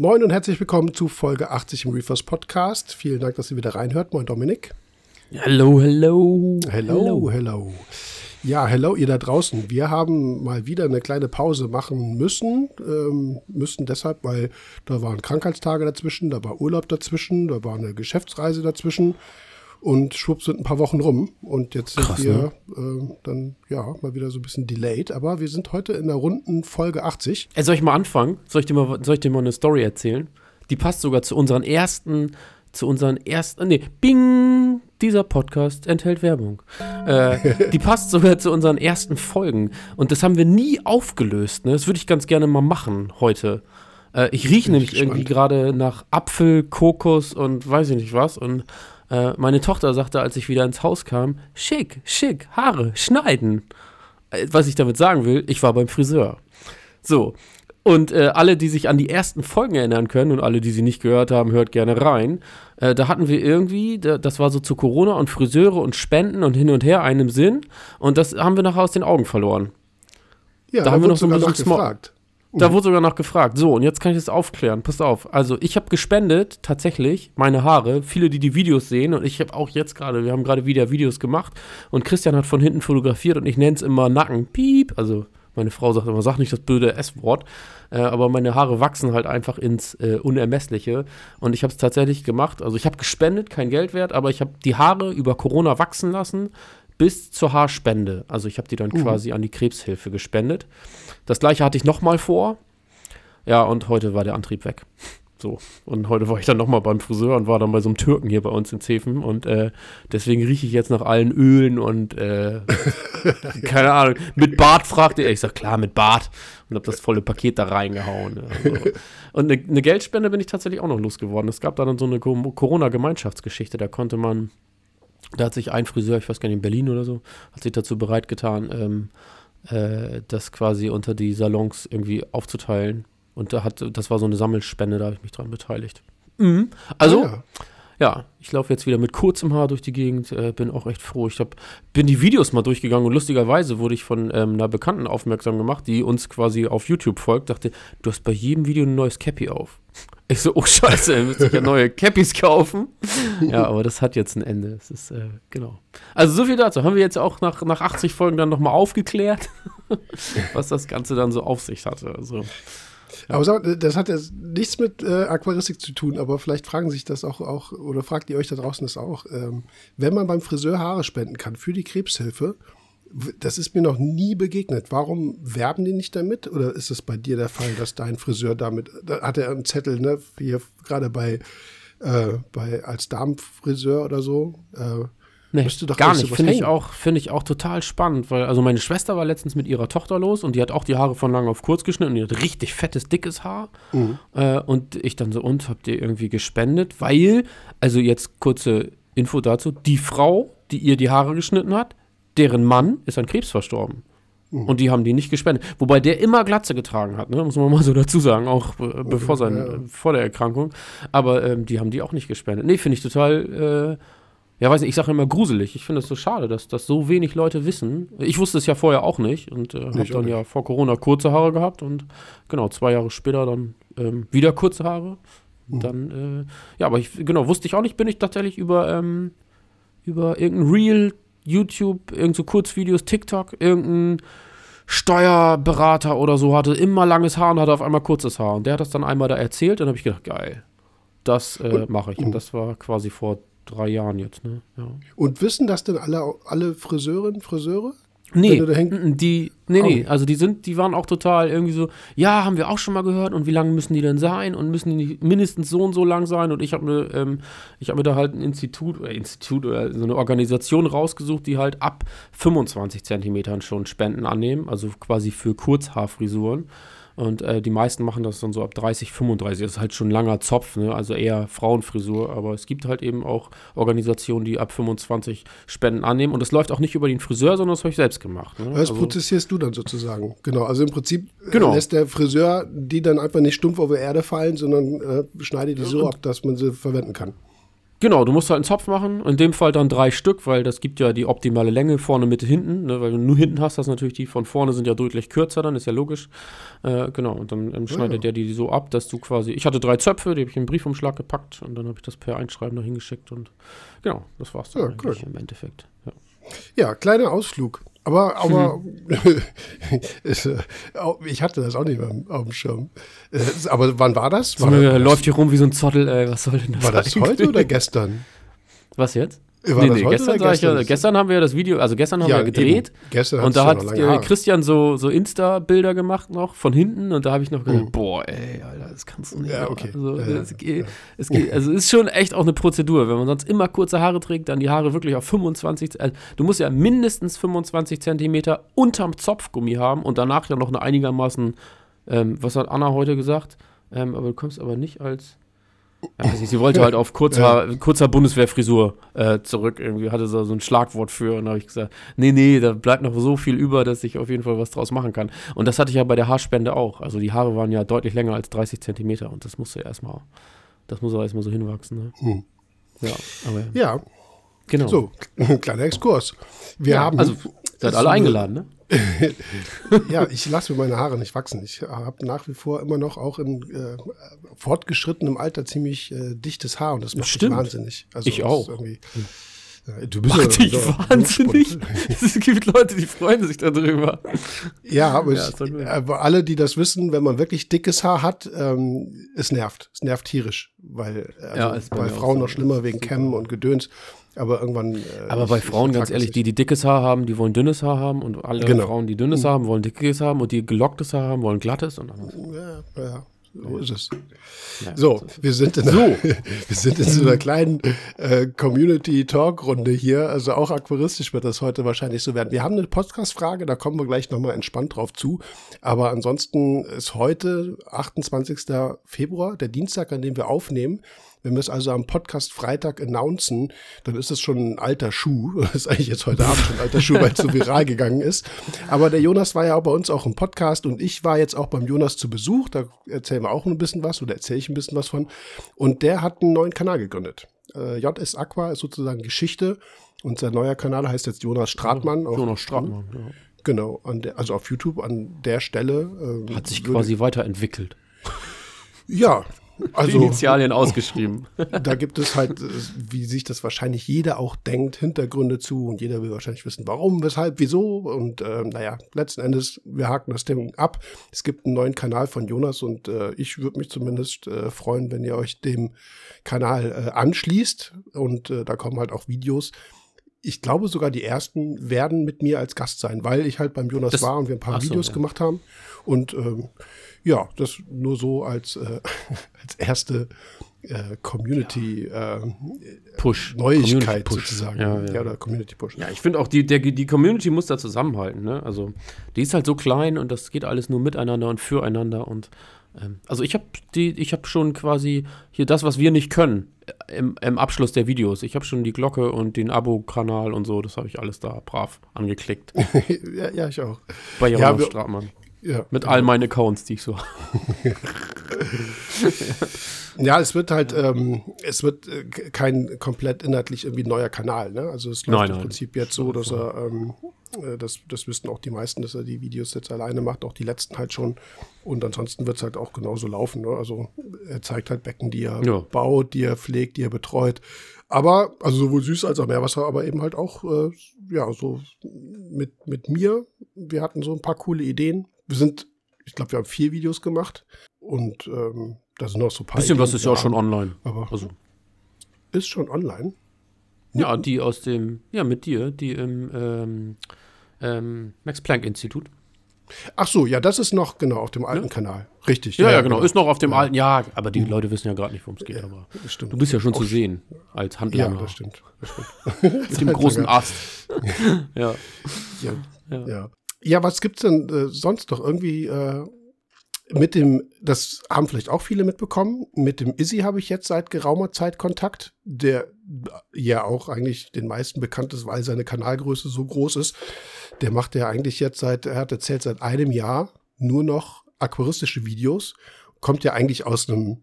Moin und herzlich willkommen zu Folge 80 im Reefers Podcast. Vielen Dank, dass ihr wieder reinhört. Moin Dominik. Hallo, hello. Hello, hello. Ja, hello ihr da draußen. Wir haben mal wieder eine kleine Pause machen müssen. Ähm, müssen deshalb, weil da waren Krankheitstage dazwischen, da war Urlaub dazwischen, da war eine Geschäftsreise dazwischen und schwupp sind ein paar Wochen rum. Und jetzt sind Krass, wir äh, dann ja mal wieder so ein bisschen delayed. Aber wir sind heute in der runden Folge 80. Äh, soll ich mal anfangen? Soll ich, dir mal, soll ich dir mal eine Story erzählen? Die passt sogar zu unseren ersten, zu unseren ersten, nee, bing, dieser Podcast enthält Werbung. Äh, die passt sogar zu unseren ersten Folgen. Und das haben wir nie aufgelöst. Ne? Das würde ich ganz gerne mal machen heute. Äh, ich rieche nämlich irgendwie gespannt. gerade nach Apfel, Kokos und weiß ich nicht was. Und äh, meine Tochter sagte, als ich wieder ins Haus kam, schick, schick, Haare, schneiden. Äh, was ich damit sagen will, ich war beim Friseur. So. Und äh, alle, die sich an die ersten Folgen erinnern können und alle, die sie nicht gehört haben, hört gerne rein. Äh, da hatten wir irgendwie, da, das war so zu Corona und Friseure und Spenden und hin und her einem Sinn. Und das haben wir nachher aus den Augen verloren. Ja, Da haben wir noch so ein bisschen nachgefragt. Da wurde sogar noch gefragt. So, und jetzt kann ich das aufklären. Passt auf. Also, ich habe gespendet, tatsächlich, meine Haare. Viele, die die Videos sehen. Und ich habe auch jetzt gerade, wir haben gerade wieder Videos gemacht. Und Christian hat von hinten fotografiert und ich nenne es immer Nacken. Piep. Also, meine Frau sagt immer, sag nicht das blöde S-Wort. Äh, aber meine Haare wachsen halt einfach ins äh, Unermessliche. Und ich habe es tatsächlich gemacht. Also, ich habe gespendet, kein Geld wert, aber ich habe die Haare über Corona wachsen lassen bis zur Haarspende. Also, ich habe die dann quasi an die Krebshilfe gespendet. Das gleiche hatte ich nochmal vor. Ja, und heute war der Antrieb weg. So. Und heute war ich dann nochmal beim Friseur und war dann bei so einem Türken hier bei uns in Zefen. Und äh, deswegen rieche ich jetzt nach allen Ölen und äh, keine Ahnung. Mit Bart fragte er. Ich sag, klar, mit Bart. Und habe das volle Paket da reingehauen. Also. Und eine ne Geldspende bin ich tatsächlich auch noch losgeworden. Es gab da dann so eine Co- Corona-Gemeinschaftsgeschichte. Da konnte man, da hat sich ein Friseur, ich weiß gar nicht, in Berlin oder so, hat sich dazu bereit getan, ähm, äh, das quasi unter die Salons irgendwie aufzuteilen. Und da hat, das war so eine Sammelspende, da habe ich mich dran beteiligt. Mhm. Also, Ah, ja. ja. ich laufe jetzt wieder mit kurzem Haar durch die Gegend, äh, bin auch echt froh. Ich hab, bin die Videos mal durchgegangen und lustigerweise wurde ich von ähm, einer Bekannten aufmerksam gemacht, die uns quasi auf YouTube folgt, dachte, du hast bei jedem Video ein neues Cappy auf. Ich so, oh Scheiße, dann müsste ich ja neue Cappies kaufen. Ja, aber das hat jetzt ein Ende. Das ist, äh, genau. Also so viel dazu. Haben wir jetzt auch nach, nach 80 Folgen dann nochmal aufgeklärt, was das Ganze dann so auf sich hatte. Also, Aber sag, mal, das hat jetzt nichts mit äh, Aquaristik zu tun, aber vielleicht fragen sich das auch, auch oder fragt ihr euch da draußen das auch. Ähm, wenn man beim Friseur Haare spenden kann für die Krebshilfe, das ist mir noch nie begegnet. Warum werben die nicht damit? Oder ist es bei dir der Fall, dass dein Friseur damit, da hat er einen Zettel, ne, hier gerade bei, äh, bei als Damenfriseur oder so? Äh, Nee, doch gar nicht. Finde ich, auch, finde ich auch total spannend, weil also meine Schwester war letztens mit ihrer Tochter los und die hat auch die Haare von lang auf kurz geschnitten und die hat richtig fettes, dickes Haar. Mhm. Äh, und ich dann so, und habt ihr irgendwie gespendet? Weil, also jetzt kurze Info dazu, die Frau, die ihr die Haare geschnitten hat, deren Mann ist an Krebs verstorben. Mhm. Und die haben die nicht gespendet. Wobei der immer Glatze getragen hat, ne? muss man mal so dazu sagen, auch äh, bevor sein, ja. äh, vor der Erkrankung. Aber ähm, die haben die auch nicht gespendet. Nee, finde ich total, äh, ja, weiß nicht, ich sage immer gruselig. Ich finde es so schade, dass das so wenig Leute wissen. Ich wusste es ja vorher auch nicht und äh, habe dann ja vor Corona kurze Haare gehabt und genau, zwei Jahre später dann ähm, wieder kurze Haare. Mhm. Dann, äh, ja, aber ich, genau, wusste ich auch nicht, bin ich tatsächlich über, ähm, über irgendein Reel, YouTube, irgend so Kurzvideos, TikTok, irgendein Steuerberater oder so hatte immer langes Haar und hatte auf einmal kurzes Haar. Und der hat das dann einmal da erzählt und habe ich gedacht, geil, das äh, mache ich. Und das war quasi vor drei Jahren jetzt, ne? Ja. Und wissen das denn alle, alle Friseurinnen, Friseure? Nee, die, nee, nee, nicht. also die sind, die waren auch total irgendwie so, ja, haben wir auch schon mal gehört und wie lang müssen die denn sein und müssen die mindestens so und so lang sein? Und ich habe mir, ähm, ich habe mir da halt ein Institut oder Institut oder so eine Organisation rausgesucht, die halt ab 25 Zentimetern schon Spenden annehmen, also quasi für Kurzhaarfrisuren und äh, die meisten machen das dann so ab 30, 35, das ist halt schon ein langer Zopf, ne? also eher Frauenfrisur, aber es gibt halt eben auch Organisationen, die ab 25 Spenden annehmen und das läuft auch nicht über den Friseur, sondern das habe ich selbst gemacht. Ne? Das Also- prozessierst du dann sozusagen. Genau. Also im Prinzip äh, Genau. lässt der Friseur die dann einfach nicht stumpf auf die Erde fallen, sondern äh, schneidet die so ab, dass man sie verwenden kann. Genau, du musst halt einen Zopf machen. In dem Fall dann drei Stück, weil das gibt ja die optimale Länge vorne, Mitte, hinten. Ne? Weil du nur hinten hast, das natürlich die von vorne sind ja deutlich kürzer, dann ist ja logisch. Äh, genau, und dann ähm, schneidet Ja. der die so ab, dass du quasi. Ich hatte drei Zöpfe, die habe ich in den Briefumschlag gepackt und dann habe ich das per Einschreiben da hingeschickt und genau, das war's dann Ja, eigentlich gut. im Endeffekt. Ja. Ja, kleiner Ausflug. Aber, aber au- ich hatte das auch nicht mehr auf dem Schirm. Äh, aber wann war das? So, War, äh, das, läuft hier rum wie so ein Zottel, ey, was soll denn das war das eigentlich? heute oder gestern? Was jetzt? War nee, nee, gestern, ich ja, gestern? gestern haben wir ja das Video, also gestern haben wir ja gedreht. eben. Gestern Und da hat äh. Christian so, so Insta-Bilder gemacht noch von hinten und da habe ich noch gedacht, Mhm. boah, ey, Alter, das kannst du nicht. Ja, okay. Also, Ja, es geht, es geht, also ist schon echt auch eine Prozedur. Wenn man sonst immer kurze Haare trägt, dann die Haare wirklich auf 25, also du musst ja mindestens 25 Zentimeter unterm Zopfgummi haben und danach ja noch eine einigermaßen, ähm, was hat Anna heute gesagt? Ähm, aber du kommst aber nicht als ja, nicht, sie wollte halt auf kurzer, kurzer Bundeswehrfrisur äh, zurück. Irgendwie hatte sie so ein Schlagwort für. Und da habe ich gesagt, nee, nee, da bleibt noch so viel über, dass ich auf jeden Fall was draus machen kann. Und das hatte ich ja bei der Haarspende auch. Also die Haare waren ja deutlich länger als 30 Zentimeter. Und das musste erstmal, das muss aber erstmal so hinwachsen. Ne? Hm. Ja, aber Ja, genau. so, kleiner Exkurs. Wir ja, haben. also seid alle eingeladen, ne? ja, ich lasse mir meine Haare nicht wachsen. Ich habe nach wie vor immer noch auch in äh, fortgeschrittenem Alter ziemlich äh, dichtes Haar und das macht Stimmt. mich wahnsinnig. Also Ich auch. Irgendwie, ja, du bist Macht ja- dich ja- wahnsinnig. Es gibt Leute, die freuen sich darüber. Ja, aber Ja, ich, gut. aber alle, die das wissen, wenn man wirklich dickes Haar hat, ähm, es nervt. Es nervt tierisch, weil also Ja, bei Frauen so. noch schlimmer wegen. Kämmen und Gedöns. Aber irgendwann. Äh, Aber bei ich Frauen, ganz ehrlich, die, die dickes Haar haben, die wollen dünnes Haar haben und alle Genau. Frauen, die dünnes Haar haben, wollen dickes haben und die gelocktes Haar haben, wollen glattes und dann Ja, ja, so ist es. Ja, So, wir sind in, wir sind in so einer kleinen äh, Community-Talk-Runde hier. Also auch aquaristisch wird das heute wahrscheinlich so werden. Wir haben eine Podcast-Frage, da kommen wir gleich nochmal entspannt drauf zu. Aber ansonsten ist heute 28. Februar, der Dienstag, an dem wir aufnehmen. Wenn wir es also am Podcast Freitag announcen, dann ist es schon ein alter Schuh. Das ist eigentlich jetzt heute Abend schon ein alter Schuh, weil es so viral gegangen ist. Aber der Jonas war ja auch bei uns auch im Podcast und ich war jetzt auch beim Jonas zu Besuch. Da erzählen wir auch ein bisschen was oder erzähle ich ein bisschen was von. Und der hat einen neuen Kanal gegründet. Äh, JS Aqua ist sozusagen Geschichte und sein neuer Kanal heißt jetzt Jonas Stratmann. Auch- Jonas Stratmann. Ja. Genau, der, also auf YouTube an der Stelle. ähm, Hat sich quasi weiterentwickelt. Ja, also Initialien ausgeschrieben. da gibt es halt, wie sich das wahrscheinlich jeder auch denkt, Hintergründe zu und jeder will wahrscheinlich wissen, warum, weshalb, wieso und äh, naja, letzten Endes, wir haken das Ding ab. Es gibt einen neuen Kanal von Jonas und äh, ich würde mich zumindest äh, freuen, wenn ihr euch dem Kanal äh, anschließt und äh, da kommen halt auch Videos. Ich glaube sogar, die ersten werden mit mir als Gast sein, weil ich halt beim Jonas Das- war und wir ein paar so, Videos ja. gemacht haben. Und ähm, ja, das nur so als, äh, als erste äh, Community äh, Push. Neuigkeit Community Push. sozusagen. Ja, ja. oder Community Push. Ja, ich finde auch, die, der, die Community muss da zusammenhalten. Ne? Also, die ist halt so klein und das geht alles nur miteinander und füreinander. Und ähm, also, ich habe hab schon quasi hier das, was wir nicht können, äh, im, im Abschluss der Videos. Ich habe schon die Glocke und den Abo-Kanal und so. Das habe ich alles da brav angeklickt. ja, ja, ich auch. Bei Ja, Jonas wir- Stratmann. Ja. Mit all meinen Accounts, die ich so Ja, es wird halt, ähm, es wird äh, kein komplett inhaltlich irgendwie neuer Kanal, ne? Also es läuft Nein, im nein. Prinzip jetzt so, dass er, ähm, äh, das, das wissen auch die meisten, dass er die Videos jetzt alleine macht, auch die letzten halt schon. Und ansonsten wird es halt auch genauso laufen. Ne? Also er zeigt halt Becken, die er Ja. baut, die er pflegt, die er betreut. Aber, also sowohl süß als auch Meerwasser, aber eben halt auch, äh, ja, so mit, mit mir. Wir hatten so ein paar coole Ideen. Wir sind, ich glaube, wir haben vier Videos gemacht. Und ähm, da sind noch so ein paar Bisschen was Ideen, ist ja auch schon online. Aber Also, ist schon online. ja, die aus dem, ja, mit dir, die im ähm, ähm, Max-Planck-Institut. Ach so, ja, das ist noch genau auf dem alten Ja. Kanal. Richtig. Ja, ja, genau. Ist noch auf dem Ja. alten, ja, aber die Leute wissen ja gerade nicht, worum es geht. Aber stimmt. du bist ja schon Auch zu sehen als Ja, Handlanger das stimmt. Das stimmt. mit dem großen Ast. ja. Ja, Ja. was gibt's denn äh, sonst noch irgendwie äh, mit dem, das haben vielleicht auch viele mitbekommen, mit dem Izzy habe ich jetzt seit geraumer Zeit Kontakt, der ja auch eigentlich den meisten bekannt ist, weil seine Kanalgröße so groß ist. Der macht ja eigentlich jetzt seit, er hat erzählt, seit einem Jahr nur noch aquaristische Videos, kommt ja eigentlich aus einem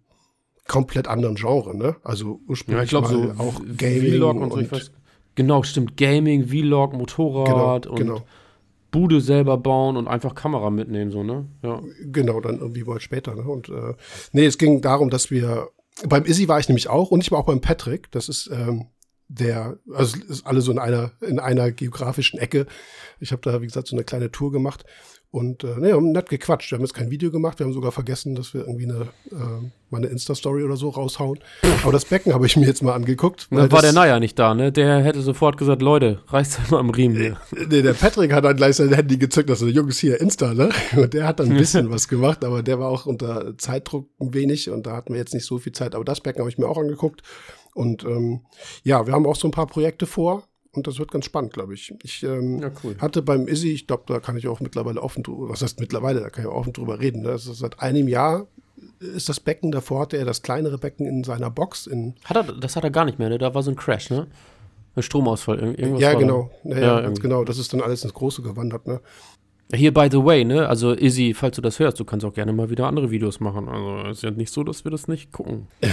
komplett anderen Genre, ne? Also ursprünglich Ja, ich glaube so auch Gaming Vlog und so. Ich weiß, genau, stimmt. Gaming, Vlog, Motorrad genau, und genau, Bude selber bauen und einfach Kamera mitnehmen, so, ne? Ja. genau, dann irgendwie mal später, ne? Und äh, nee, es ging darum, dass wir beim Izzy war ich nämlich auch und ich war auch beim Patrick. Das ist ähm, der, also ist alle so in einer in einer geografischen Ecke. Ich habe da wie gesagt so eine kleine Tour gemacht und äh, nee, wir haben nett gequatscht. Wir haben jetzt kein Video gemacht. Wir haben sogar vergessen, dass wir irgendwie eine äh, mal eine Insta Story oder so raushauen. Aber das Becken habe ich mir jetzt mal angeguckt. Dann war der Naya nicht da, ne? Der hätte sofort gesagt, Leute, reißt mal am Riemen hier. Nee, der Patrick hat dann gleich sein Handy gezückt, also Jungs hier Insta, ne? Und der hat dann ein bisschen was gemacht, aber der war auch unter Zeitdruck ein wenig und da hatten wir jetzt nicht so viel Zeit. Aber das Becken habe ich mir auch angeguckt. Und ähm, ja, wir haben auch so ein paar Projekte vor und das wird ganz spannend, glaube ich. Ich ähm, Ja, cool. hatte beim Izzy, ich glaube, da kann ich auch mittlerweile offen drüber, was heißt mittlerweile, da kann ich auch offen drüber reden. Ne? Ist seit einem Jahr ist das Becken, davor hatte er das kleinere Becken in seiner Box in Hat er, das hat er gar nicht mehr, ne? Da war so ein Crash, ne? Ein Stromausfall. ir- Irgendwas ja, genau. Ja, ja, ganz irgendwie. genau. Das ist dann alles ins Große gewandert, ne? Hier, by the way, ne? Also, Izzy, falls du das hörst, du kannst auch gerne mal wieder andere Videos machen. Also, ist ja nicht so, dass wir das nicht gucken.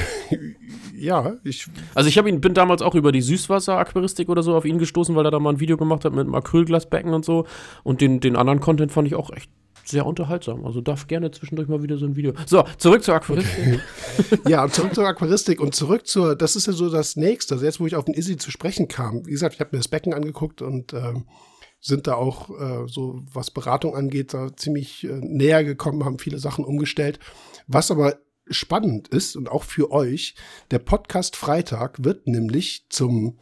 Ja, ich Also, ich ihn, bin damals auch über die Süßwasser-Aquaristik oder so auf ihn gestoßen, weil er da mal ein Video gemacht hat mit einem Acrylglasbecken und so. Und den, den anderen Content fand ich auch echt sehr unterhaltsam. Also, darf gerne zwischendurch mal wieder so ein Video. So, zurück zur Aquaristik. Ja, zurück zur Aquaristik und zurück zur, das ist ja so das Nächste. Also jetzt, wo ich auf den Izzy zu sprechen kam, wie gesagt, ich habe mir das Becken angeguckt und ähm, sind da auch äh, so, was Beratung angeht, da ziemlich äh, näher gekommen, haben viele Sachen umgestellt. Was aber spannend ist und auch für euch, der Podcast Freitag wird nämlich zum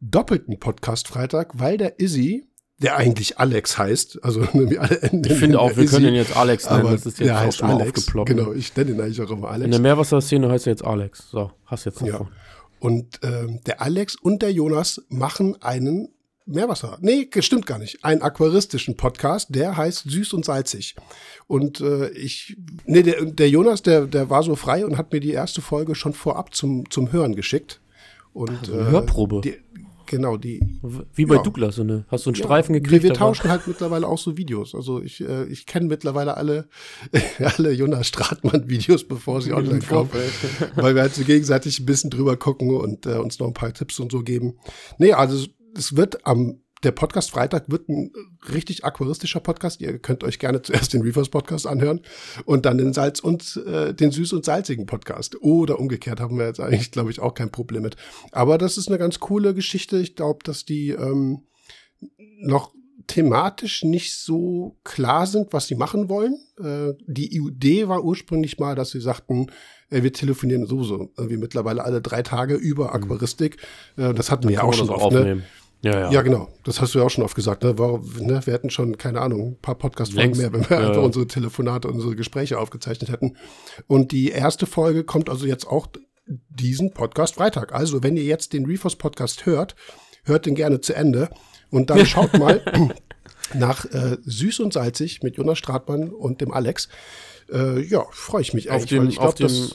doppelten Podcast Freitag, weil der Izzy, der eigentlich Alex heißt, also nämlich alle Enden Ich finde auch, wir können ihn jetzt Alex nennen. aber Das ist jetzt der auch heißt Alex. Genau, ich nenne ihn eigentlich auch immer Alex. In der Meerwasserszene heißt er jetzt Alex. So, hast jetzt Ja. davon. Und ähm, der Alex und der Jonas machen einen Meerwasser. Nee, stimmt gar nicht. Einen aquaristischen Podcast, der heißt Süß und Salzig. Und äh, ich, nee, der, der Jonas, der, der war so frei und hat mir die erste Folge schon vorab zum, zum Hören geschickt. Und, Also eine Hörprobe. Die, genau, die. Wie bei Ja. Douglas, so eine. Hast du einen Ja, Streifen wir, gekriegt? wir aber- tauschen halt mittlerweile auch so Videos. Also ich, äh, ich kenne mittlerweile alle, alle Jonas Stratmann-Videos, bevor sie online kommen. weil wir halt so gegenseitig ein bisschen drüber gucken und äh, uns noch ein paar Tipps und so geben. Nee, also es wird am der Podcast Freitag wird ein richtig aquaristischer Podcast. Ihr könnt euch gerne zuerst den Reefers Podcast anhören und dann den Salz und äh, den süß und salzigen Podcast. Oder umgekehrt haben wir jetzt eigentlich, glaube ich, auch kein Problem mit. Aber das ist eine ganz coole Geschichte. Ich glaube, dass die ähm, noch thematisch nicht so klar sind, was sie machen wollen. Äh, die Idee war ursprünglich mal, dass sie sagten, äh, wir telefonieren sowieso irgendwie mittlerweile alle drei Tage über Aquaristik. Äh, das hatten wir ja Kann auch schon oft. Ne? Ja, ja. Ja, genau. Das hast du ja auch schon oft gesagt. Ne? Warum, ne? Wir hätten schon, keine Ahnung, ein paar Podcast-Folgen mehr, wenn wir Ja, einfach unsere Telefonate, unsere Gespräche aufgezeichnet hätten. Und die erste Folge kommt also jetzt auch diesen Podcast Freitag. Also, wenn ihr jetzt den Reefers Podcast hört, hört den gerne zu Ende und dann schaut mal nach äh, Süß und Salzig mit Jonas Stratmann und dem Alex. Äh, ja, freue ich mich Auf eigentlich, dem- weil ich auf glaube, dem-.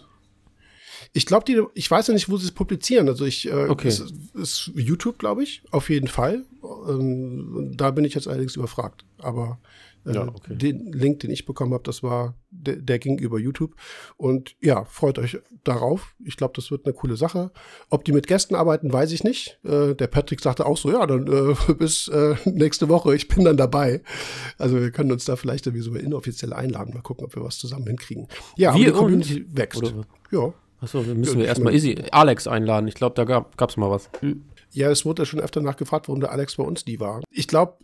Ich glaube, die, ich weiß ja nicht, wo sie es publizieren. Also ich, äh, Okay. es ist YouTube, glaube ich, auf jeden Fall. Ähm, da bin ich jetzt allerdings überfragt. Aber äh, Ja, okay. den Link, den ich bekommen habe, das war, der, der ging über YouTube. Und ja, freut euch darauf. Ich glaube, das wird eine coole Sache. Ob die mit Gästen arbeiten, weiß ich nicht. Äh, der Patrick sagte auch so, ja, dann äh, bis äh, nächste Woche, ich bin dann dabei. Also wir können uns da vielleicht irgendwie so inoffiziell einladen. Mal gucken, ob wir was zusammen hinkriegen. Ja, aber Wir die Community wächst. Oder? Ja. Achso, dann müssen Ja, wir erstmal Izzy, Alex einladen. Ich glaube, da gab es mal was. Ja, es wurde ja schon öfter nachgefragt, warum der Alex bei uns nie war. Ich glaube,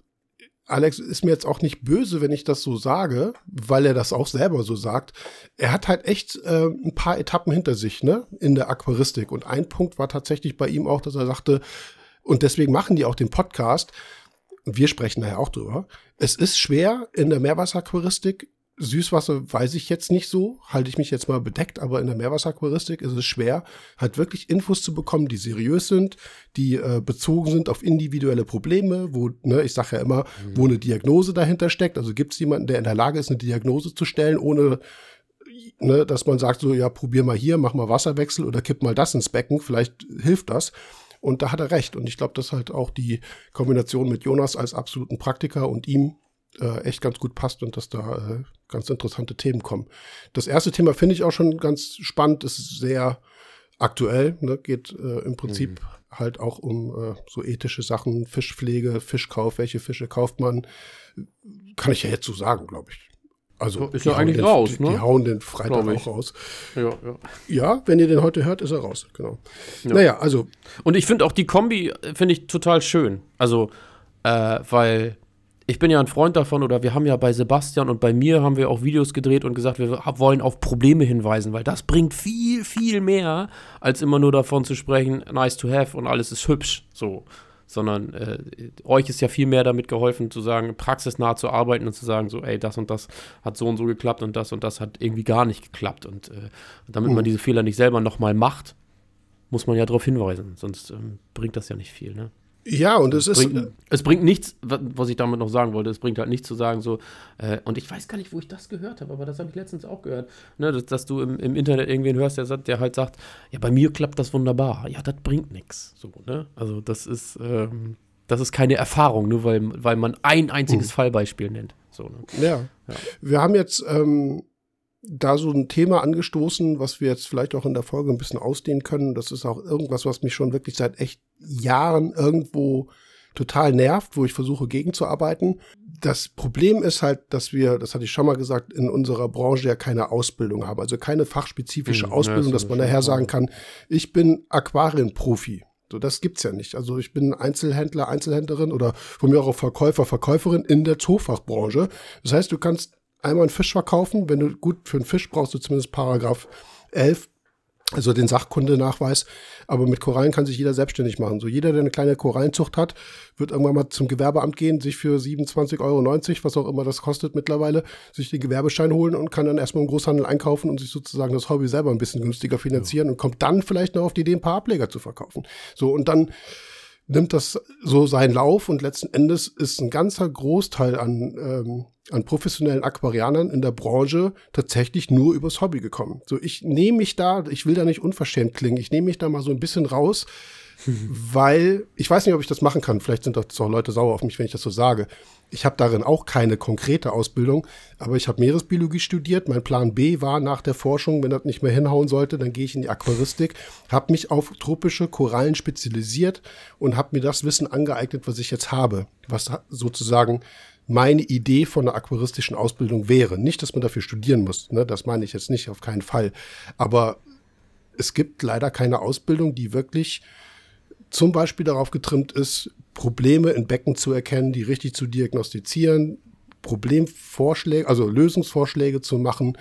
Alex ist mir jetzt auch nicht böse, wenn ich das so sage, weil er das auch selber so sagt. Er hat halt echt äh, ein paar Etappen hinter sich, ne, in der Aquaristik. Und ein Punkt war tatsächlich bei ihm auch, dass er sagte, und deswegen machen die auch den Podcast, und wir sprechen da ja auch drüber. Es ist schwer in der Meerwasseraquaristik. Süßwasser weiß ich jetzt nicht so, halte ich mich jetzt mal bedeckt, aber in der Meerwasseraquaristik ist es schwer, halt wirklich Infos zu bekommen, die seriös sind, die äh, bezogen sind auf individuelle Probleme, wo, ne, ich sage ja immer, wo eine Diagnose dahinter steckt. Also gibt es jemanden, der in der Lage ist, eine Diagnose zu stellen, ohne ne, dass man sagt, so, ja, probier mal hier, mach mal Wasserwechsel oder kipp mal das ins Becken, vielleicht hilft das. Und da hat er recht. Und ich glaube, dass halt auch die Kombination mit Jonas als absoluten Praktiker und ihm äh, echt ganz gut passt und dass da äh, ganz interessante Themen kommen. Das erste Thema finde ich auch schon ganz spannend, ist sehr aktuell, ne? geht äh, im Prinzip mhm. halt auch um äh, so ethische Sachen, Fischpflege, Fischkauf, welche Fische kauft man, kann ich ja jetzt so sagen, glaube ich. Also ist ja eigentlich den, raus, die, ne? Die hauen den Freitag auch raus. Ja, ja. ja, wenn ihr den heute hört, ist er raus, genau. Ja. Naja, also. Und ich finde auch die Kombi, äh, finde ich total schön. Also, äh, weil ich bin ja ein Freund davon, oder wir haben ja bei Sebastian und bei mir haben wir auch Videos gedreht und gesagt, wir wollen auf Probleme hinweisen, weil das bringt viel, viel mehr, als immer nur davon zu sprechen, nice to have und alles ist hübsch. So sondern äh, euch ist ja viel mehr damit geholfen, zu sagen, praxisnah zu arbeiten und zu sagen, so, ey, das und das hat so und so geklappt und das und das hat irgendwie gar nicht geklappt. Und äh, damit mhm. man diese Fehler nicht selber nochmal macht, muss man ja darauf hinweisen, sonst ähm, bringt das ja nicht viel, ne? Ja, und es, es ist. Bringt, es bringt nichts, was ich damit noch sagen wollte, es bringt halt nichts zu sagen, so, äh, und ich weiß gar nicht, wo ich das gehört habe, aber das habe ich letztens auch gehört, ne, dass, dass du im, im, Internet irgendwen hörst, der, der halt sagt, ja, bei mir klappt das wunderbar. Ja, das bringt nichts. So, ne? Also, das ist, ähm, das ist keine Erfahrung, nur weil, weil man ein einziges uh. Fallbeispiel nennt. So, ne? ja. ja. Wir haben jetzt. Ähm da so ein Thema angestoßen, was wir jetzt vielleicht auch in der Folge ein bisschen ausdehnen können. Das ist auch irgendwas, was mich schon wirklich seit echt Jahren irgendwo total nervt, wo ich versuche gegenzuarbeiten. Das Problem ist halt, dass wir, das hatte ich schon mal gesagt, in unserer Branche ja keine Ausbildung haben, also keine fachspezifische mhm, Ausbildung, ja, das dass man nachher sagen kann, ich bin Aquarienprofi. So, das gibt's ja nicht. Also ich bin Einzelhändler, Einzelhändlerin oder von mir auch Verkäufer, Verkäuferin in der Zoofachbranche. Das heißt, du kannst einmal einen Fisch verkaufen. Wenn du gut für einen Fisch brauchst du zumindest Paragraph 11, also den Sachkundenachweis. Aber mit Korallen kann sich jeder selbstständig machen. So jeder, der eine kleine Korallenzucht hat, wird irgendwann mal zum Gewerbeamt gehen, sich für 27,90 Euro, was auch immer das kostet mittlerweile, sich den Gewerbeschein holen und kann dann erstmal im Großhandel einkaufen und sich sozusagen das Hobby selber ein bisschen günstiger finanzieren ja. und kommt dann vielleicht noch auf die Idee, ein paar Ableger zu verkaufen. So und dann nimmt das so seinen Lauf und letzten Endes ist ein ganzer Großteil an, ähm, an professionellen Aquarianern in der Branche tatsächlich nur übers Hobby gekommen. So, ich nehme mich da, ich will da nicht unverschämt klingen, ich nehme mich da mal so ein bisschen raus, weil ich weiß nicht, ob ich das machen kann. Vielleicht sind doch Leute sauer auf mich, wenn ich das so sage. Ich habe darin auch keine konkrete Ausbildung, aber ich habe Meeresbiologie studiert. Mein Plan B war nach der Forschung, wenn das nicht mehr hinhauen sollte, dann gehe ich in die Aquaristik, habe mich auf tropische Korallen spezialisiert und habe mir das Wissen angeeignet, was ich jetzt habe, was sozusagen meine Idee von einer aquaristischen Ausbildung wäre. Nicht, dass man dafür studieren muss, ne? das meine ich jetzt nicht, auf keinen Fall. Aber es gibt leider keine Ausbildung, die wirklich zum Beispiel darauf getrimmt ist, Probleme in Becken zu erkennen, die richtig zu diagnostizieren, Problemvorschläge, also Lösungsvorschläge zu machen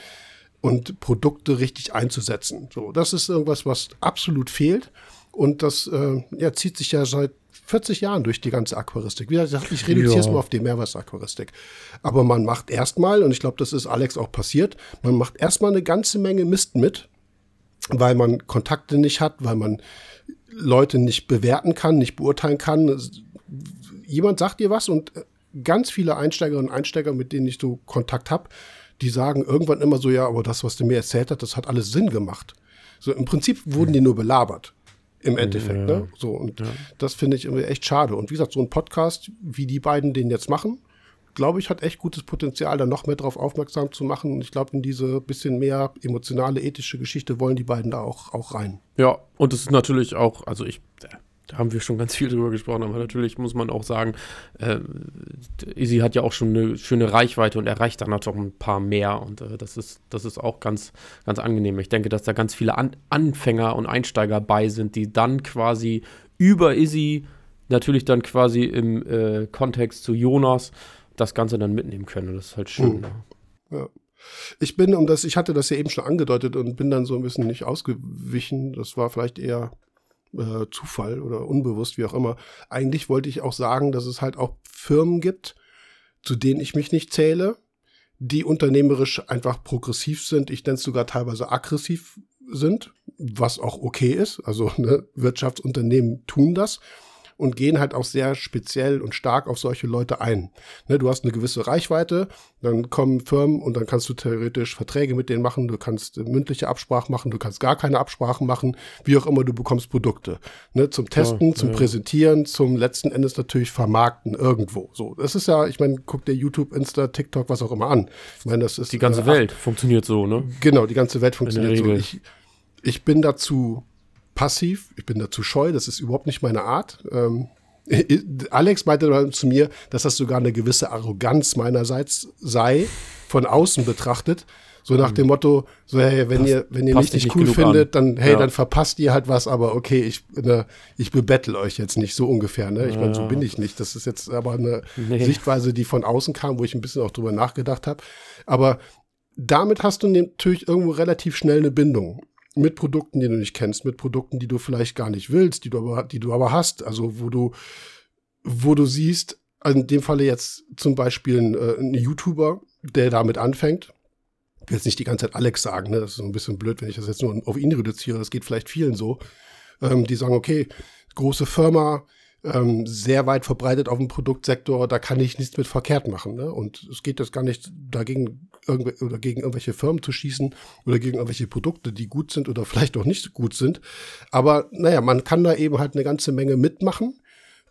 und Produkte richtig einzusetzen. So, das ist irgendwas, was absolut fehlt. Und das äh, ja, zieht sich ja seit 40 Jahren durch die ganze Aquaristik. Wie gesagt, ich reduziere es ja. mal auf die Meerwasseraquaristik. Aber man macht erstmal, und ich glaube, das ist Alex auch passiert, man macht erstmal eine ganze Menge Mist mit, weil man Kontakte nicht hat, weil man Leute nicht bewerten kann, nicht beurteilen kann. Jemand sagt dir was und ganz viele Einsteigerinnen und Einsteiger, mit denen ich so Kontakt habe, die sagen irgendwann immer so, ja, aber das, was du mir erzählt hast, das hat alles Sinn gemacht. So im Prinzip wurden die nur belabert. Im Endeffekt, ja, ne? So, und ja. das finde ich irgendwie echt schade. Und wie gesagt, so ein Podcast, wie die beiden den jetzt machen, glaube ich, hat echt gutes Potenzial, da noch mehr drauf aufmerksam zu machen. Und ich glaube, in diese bisschen mehr emotionale, ethische Geschichte wollen die beiden da auch, auch rein. Ja, und es ist natürlich auch, also ich, da haben wir schon ganz viel drüber gesprochen, aber natürlich muss man auch sagen, äh, Easy hat ja auch schon eine schöne Reichweite und erreicht dann noch ein paar mehr. Und äh, das, ist, das ist auch ganz, ganz angenehm. Ich denke, dass da ganz viele An Anfänger und Einsteiger bei sind, die dann quasi über Izzy natürlich dann quasi im äh, Kontext zu Jonas das Ganze dann mitnehmen können. Und das ist halt schön. Mhm. Ja. Ich bin um das, ich hatte das ja eben schon angedeutet und bin dann so ein bisschen nicht ausgewichen. Das war vielleicht eher äh, Zufall oder unbewusst, wie auch immer. Eigentlich wollte ich auch sagen, dass es halt auch Firmen gibt, zu denen ich mich nicht zähle, die unternehmerisch einfach progressiv sind. Ich nenne es sogar teilweise aggressiv sind, was auch okay ist. Also ne, Wirtschaftsunternehmen tun das und gehen halt auch sehr speziell und stark auf solche Leute ein. Ne, du hast eine gewisse Reichweite, dann kommen Firmen und dann kannst du theoretisch Verträge mit denen machen, du kannst mündliche Absprachen machen, du kannst gar keine Absprachen machen, wie auch immer, du bekommst Produkte. Ne, zum Testen, ja, zum ja. Präsentieren, zum letzten Endes natürlich vermarkten irgendwo. So, das ist ja, ich meine, guck dir YouTube, Insta, TikTok, was auch immer an. Ich meine, das ist die ganze äh, Welt funktioniert so, ne? Genau, die ganze Welt funktioniert so. Ich, ich bin dazu passiv, ich bin dazu scheu, das ist überhaupt nicht meine Art. Ähm, Alex meinte zu mir, dass das sogar eine gewisse Arroganz meinerseits sei, von außen betrachtet. So nach hm. dem Motto, so hey, wenn passt, ihr, wenn ihr mich nicht cool findet, an. dann hey, ja. dann verpasst ihr halt was, aber okay, ich, ne, ich bebettel euch jetzt nicht so ungefähr, ne? Ich ja. meine, so bin ich nicht. Das ist jetzt aber eine nee. Sichtweise, die von außen kam, wo ich ein bisschen auch drüber nachgedacht habe. Aber damit hast du natürlich irgendwo relativ schnell eine Bindung mit Produkten, die du nicht kennst, mit Produkten, die du vielleicht gar nicht willst, die du aber, die du aber hast. Also wo du, wo du siehst, in dem Falle jetzt zum Beispiel ein, äh, ein YouTuber, der damit anfängt. Ich will jetzt nicht die ganze Zeit Alex sagen, ne? Das ist so ein bisschen blöd, wenn ich das jetzt nur auf ihn reduziere. Das geht vielleicht vielen so. Ähm, die sagen, okay, große Firma, ähm, sehr weit verbreitet auf dem Produktsektor, da kann ich nichts mit verkehrt machen. Ne? Und es geht jetzt gar nicht dagegen, oder gegen irgendwelche Firmen zu schießen oder gegen irgendwelche Produkte, die gut sind oder vielleicht auch nicht gut sind. Aber naja, man kann da eben halt eine ganze Menge mitmachen,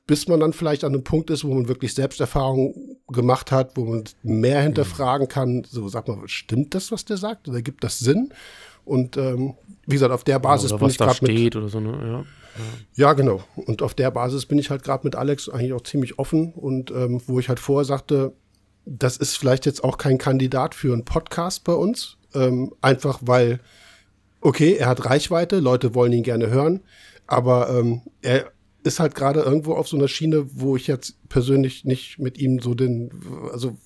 bis man dann vielleicht an einem Punkt ist, wo man wirklich Selbsterfahrung gemacht hat, wo man mehr hinterfragen kann. So, sag mal, stimmt das, was der sagt? Oder gibt das Sinn? Und ähm, wie gesagt, auf der Basis ja, bin ich gerade mit. Oder so, ne? ja. Ja. genau. Und auf der Basis bin ich halt gerade mit Alex eigentlich auch ziemlich offen und ähm, wo ich halt vorher sagte, das ist vielleicht jetzt auch kein Kandidat für einen Podcast bei uns, ähm, einfach weil, okay, er hat Reichweite, Leute wollen ihn gerne hören, aber ähm, er ist halt gerade irgendwo auf so einer Schiene, wo ich jetzt persönlich nicht mit ihm so den, also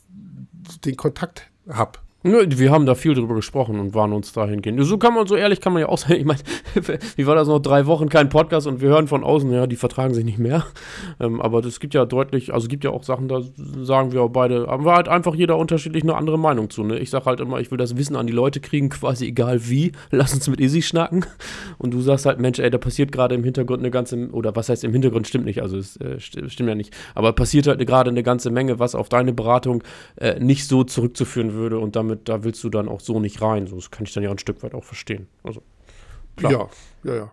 den Kontakt hab. Nö, wir haben da viel drüber gesprochen und waren uns dahingehend. So kann man, so ehrlich kann man ja auch sagen. Ich meine, wie war das noch? Drei Wochen kein Podcast und wir hören von außen, ja, die vertragen sich nicht mehr. Ähm, aber es gibt ja deutlich, also gibt ja auch Sachen, da sagen wir auch beide, haben wir halt einfach jeder unterschiedlich eine andere Meinung zu. Ne? Ich sag halt immer, ich will das Wissen an die Leute kriegen, quasi egal wie. Lass uns mit Izzy schnacken. Und du sagst halt, Mensch, ey, da passiert gerade im Hintergrund eine ganze, oder was heißt im Hintergrund, stimmt nicht, also es äh, stimmt ja nicht. Aber passiert halt gerade eine ganze Menge, was auf deine Beratung äh, nicht so zurückzuführen würde und damit damit, da willst du dann auch so nicht rein. So, das kann ich dann ja ein Stück weit auch verstehen. Also, klar. Ja, ja, ja.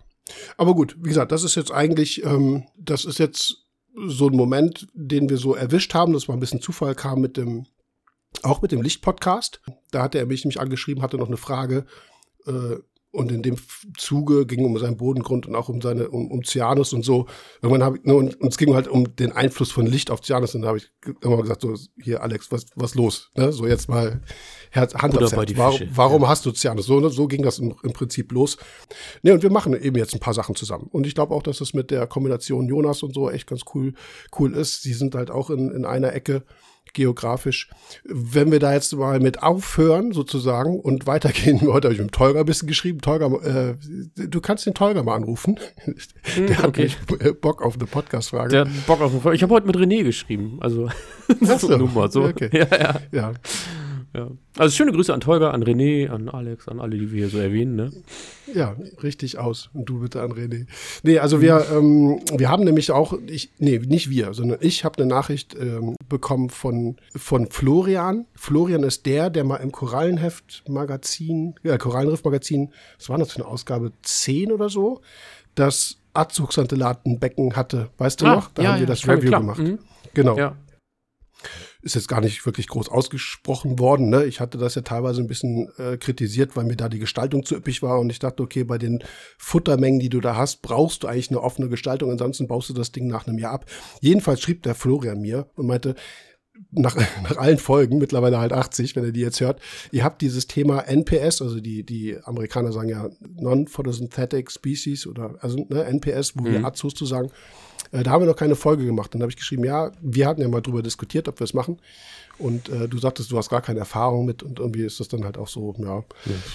Aber gut, wie gesagt, das ist jetzt eigentlich, ähm, das ist jetzt so ein Moment, den wir so erwischt haben, dass mal ein bisschen Zufall kam mit dem, auch mit dem Licht-Podcast. Da hatte er mich nämlich angeschrieben, hatte noch eine Frage, äh, und in dem Zuge ging um seinen Bodengrund und auch um seine um, um Cyanus und so. Irgendwann habe ich ne, und, und, es ging halt um den Einfluss von Licht auf Cyanus und da habe ich immer gesagt so hier Alex, was was los? Ne? So jetzt mal Herz, Hand Oder aufs Herz. Warum, warum ja. hast du Cyanus? So, ne? so ging das im, im, Prinzip los. Ne, und wir machen eben jetzt ein paar Sachen zusammen. Und ich glaube auch, dass es mit der Kombination Jonas und so echt ganz cool cool ist. Sie sind halt auch in, in einer Ecke geografisch. Wenn wir da jetzt mal mit aufhören, sozusagen, und weitergehen, heute habe ich mit Tolga ein bisschen geschrieben. Tolga, äh, du kannst den Tolga mal anrufen. Hm, der hat okay. Bock auf eine Podcast-Frage. Der hat Bock auf eine Ich habe heute mit René geschrieben. Also, das ist so Nummer. So. Okay. Ja, ja. ja. Ja. Also schöne Grüße an Tolga, an René, an Alex, an alle, die wir hier so erwähnen, ne? Ja, richtig aus. Und du bitte an René. Nee, also wir, ähm, wir haben nämlich auch, ich, nee, nicht wir, sondern ich habe eine Nachricht ähm, bekommen von, von Florian. Florian ist der, der mal im Korallenheft-Magazin, ja, Korallenriff-Magazin, was war das für eine Ausgabe? 10 oder so, das Azugsantellatenbecken hatte. Weißt du ah, noch? Da ja, haben wir das Review gemacht. Mhm. Genau. Ja ist jetzt gar nicht wirklich groß ausgesprochen worden. Ne? Ich hatte das ja teilweise ein bisschen äh, kritisiert, weil mir da die Gestaltung zu üppig war und ich dachte, okay, bei den Futtermengen, die du da hast, brauchst du eigentlich eine offene Gestaltung, ansonsten baust du das Ding nach einem Jahr ab. Jedenfalls schrieb der Florian mir und meinte, nach, nach allen Folgen, mittlerweile halt 80, wenn ihr die jetzt hört, ihr habt dieses Thema NPS, also die, die Amerikaner sagen ja Non-Photosynthetic Species oder also ne, NPS, wo mhm. wir Azos zu sagen, äh, da haben wir noch keine Folge gemacht. Dann habe ich geschrieben, ja, wir hatten ja mal drüber diskutiert, ob wir es machen. Und äh, du sagtest, du hast gar keine Erfahrung mit und irgendwie ist das dann halt auch so, ja, ja.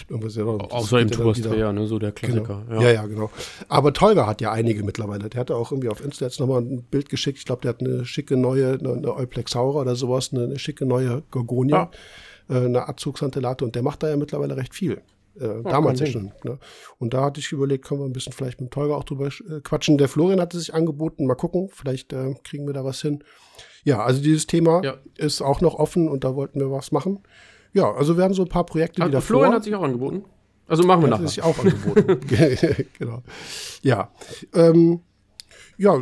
irgendwas sehr. Außer im Toursträger, ne, so der Klassiker. Genau. Ja. ja. ja, genau. Aber Tolga hat ja einige mittlerweile. Der hatte auch irgendwie auf Insta jetzt nochmal ein Bild geschickt. Ich glaube, der hat eine schicke neue, eine, eine Euplexaura oder sowas, eine, eine schicke neue Gorgonia, ja. äh, eine Abzugsantellate und der macht da ja mittlerweile recht viel. Äh, damals ja schon. Ne? Und da hatte ich überlegt, können wir ein bisschen vielleicht mit Tolga auch drüber äh, quatschen. Der Florian hatte sich angeboten, mal gucken, vielleicht äh, kriegen wir da was hin. Ja, also dieses Thema ja. ist auch noch offen und da wollten wir was machen. Ja, also wir haben so ein paar Projekte, die da Florian hat sich auch angeboten. Also machen wir nachher. Hat sich auch angeboten. genau. Ja. Ähm, ja,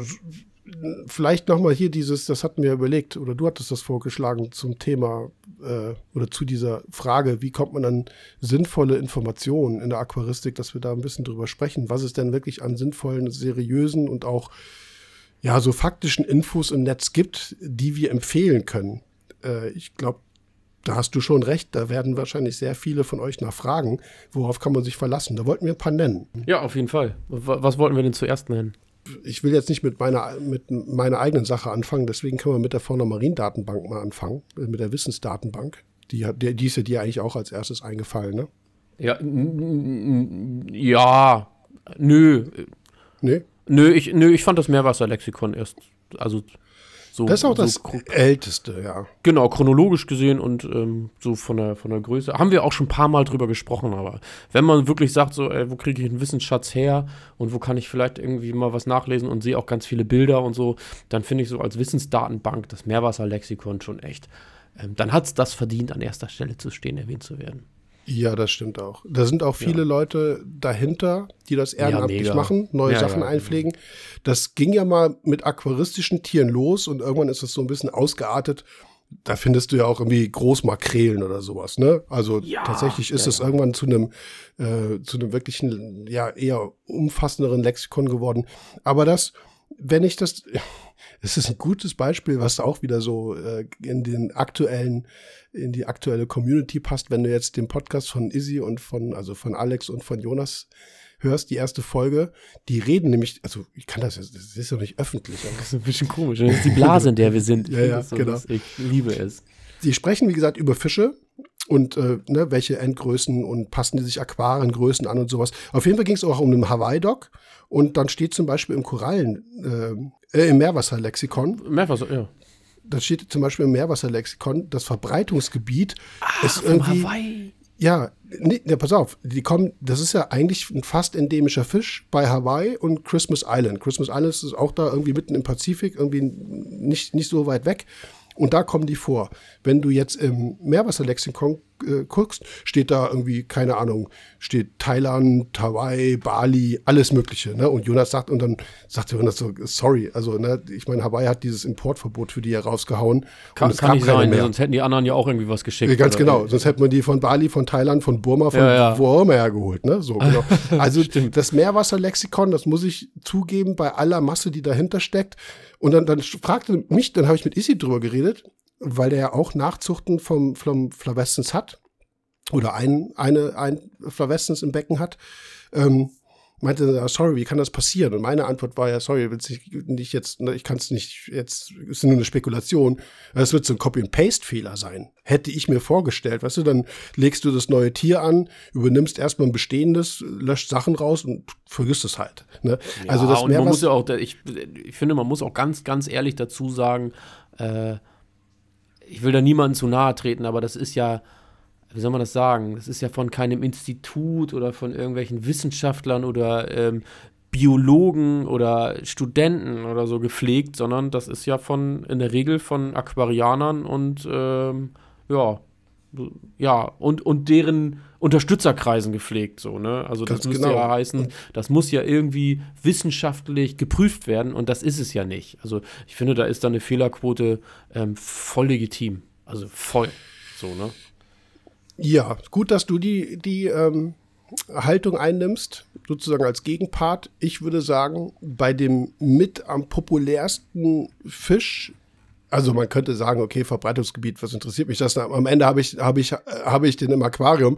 vielleicht nochmal hier dieses, das hatten wir überlegt, oder du hattest das vorgeschlagen zum Thema äh, oder zu dieser Frage, wie kommt man an sinnvolle Informationen in der Aquaristik, dass wir da ein bisschen drüber sprechen, was es denn wirklich an sinnvollen, seriösen und auch ja, so faktischen Infos im Netz gibt, die wir empfehlen können. Äh, ich glaube, da hast du schon recht, da werden wahrscheinlich sehr viele von euch nachfragen, worauf kann man sich verlassen. Da wollten wir ein paar nennen. Ja, auf jeden Fall. Was wollten wir denn zuerst nennen? Ich will jetzt nicht mit meiner, mit meiner eigenen Sache anfangen, deswegen können wir mit der Fauna Mariendatenbank mal anfangen, äh, mit der Wissensdatenbank. Die, hat, die ist ja dir eigentlich auch als erstes eingefallen, ne? Ja, ja, nö. Nee? Nö, ich, nö, ich fand das Meerwasserlexikon erst, also so, das ist auch das älteste, ja. Genau, chronologisch gesehen und ähm, so von der, von der Größe. Haben wir auch schon ein paar Mal drüber gesprochen, aber wenn man wirklich sagt, so, ey, wo kriege ich einen Wissensschatz her und wo kann ich vielleicht irgendwie mal was nachlesen und sehe auch ganz viele Bilder und so, dann finde ich so als Wissensdatenbank das Meerwasserlexikon schon echt. Ähm, dann hat es das verdient, an erster Stelle zu stehen, erwähnt zu werden. Ja, das stimmt auch. Da sind auch viele ja. Leute dahinter, die das ehrenamtlich ja, machen, neue ja, Sachen einpflegen. Das ging ja mal mit aquaristischen Tieren los und irgendwann ist das so ein bisschen ausgeartet. Da findest du ja auch irgendwie Großmakrelen oder sowas, ne? Also tatsächlich ist es irgendwann zu einem äh, zu einem wirklichen, ja, eher umfassenderen Lexikon geworden. Aber das, wenn ich das, es ist ein gutes Beispiel, was auch wieder so äh, in den aktuellen in die aktuelle Community passt, wenn du jetzt den Podcast von Izzy und von, also von Alex und von Jonas hörst, die erste Folge, die reden nämlich, also ich kann das, das ist ja nicht öffentlich. Das ist ein bisschen komisch. Das ist die Blase, in der wir sind. ja, ja, so, genau. Ich liebe es. Die sprechen, wie gesagt, über Fische und äh, ne, welche Endgrößen und passen die sich Aquariengrößen an und sowas. Auf jeden Fall ging es auch um den Hawaii-Doc und dann steht zum Beispiel im Korallen, äh, äh im Meerwasserlexikon. Meerwasser, ja da steht zum Beispiel im Meerwasserlexikon, das Verbreitungsgebiet Ach, ist irgendwie. Hawaii. Ja, nee, nee, pass auf, die kommen, das ist ja eigentlich ein fast endemischer Fisch bei Hawaii und Christmas Island. Christmas Island ist auch da irgendwie mitten im Pazifik, irgendwie nicht, nicht so weit weg. Und da kommen die vor. Wenn du jetzt im Meerwasserlexikon äh, guckst, steht da irgendwie, keine Ahnung, steht Thailand, Hawaii, Bali, alles Mögliche. Ne? Und Jonas sagt, und dann sagt Jonas so, sorry, also ne, ich meine, Hawaii hat dieses Importverbot für die ja rausgehauen. Kann, kann nicht sein, mehr. sonst hätten die anderen ja auch irgendwie was geschickt. Ja, ganz genau, sonst hätte man die von Bali, von Thailand, von Burma, von ja, ja. wo immer hergeholt. Ne? So, genau. Also das Meerwasserlexikon, das muss ich zugeben, bei aller Masse, die dahinter steckt. Und dann, dann fragte mich, dann habe ich mit Issy drüber geredet, weil der ja auch Nachzuchten vom, vom Flavescens hat oder ein, eine, ein Flavescens im Becken hat. Ähm, meinte, sorry, wie kann das passieren? Und meine Antwort war ja, sorry, ich nicht jetzt, ne, ich kann es nicht jetzt, ist nur eine Spekulation. Es wird so ein Copy-and-Paste-Fehler sein. Hätte ich mir vorgestellt, weißt du, dann legst du das neue Tier an, übernimmst erstmal ein bestehendes, löscht Sachen raus und vergisst es halt. Ne? Ja, also das und man muss ja auch, ich, ich finde, man muss auch ganz, ganz ehrlich dazu sagen, äh, ich will da niemandem zu nahe treten, aber das ist ja, wie soll man das sagen? Das ist ja von keinem Institut oder von irgendwelchen Wissenschaftlern oder ähm, Biologen oder Studenten oder so gepflegt, sondern das ist ja von in der Regel von Aquarianern und ähm, ja, ja, und, und deren Unterstützerkreisen gepflegt, so, ne? Also das müsste genau. ja heißen, das muss ja irgendwie wissenschaftlich geprüft werden und das ist es ja nicht. Also ich finde, da ist da eine Fehlerquote ähm, voll legitim. Also voll. So, ne? Ja, gut, dass du die, die ähm, Haltung einnimmst, sozusagen als Gegenpart. Ich würde sagen, bei dem mit am populärsten Fisch, also man könnte sagen, okay, Verbreitungsgebiet, was interessiert mich das? Am Ende habe ich, habe ich, habe ich den im Aquarium.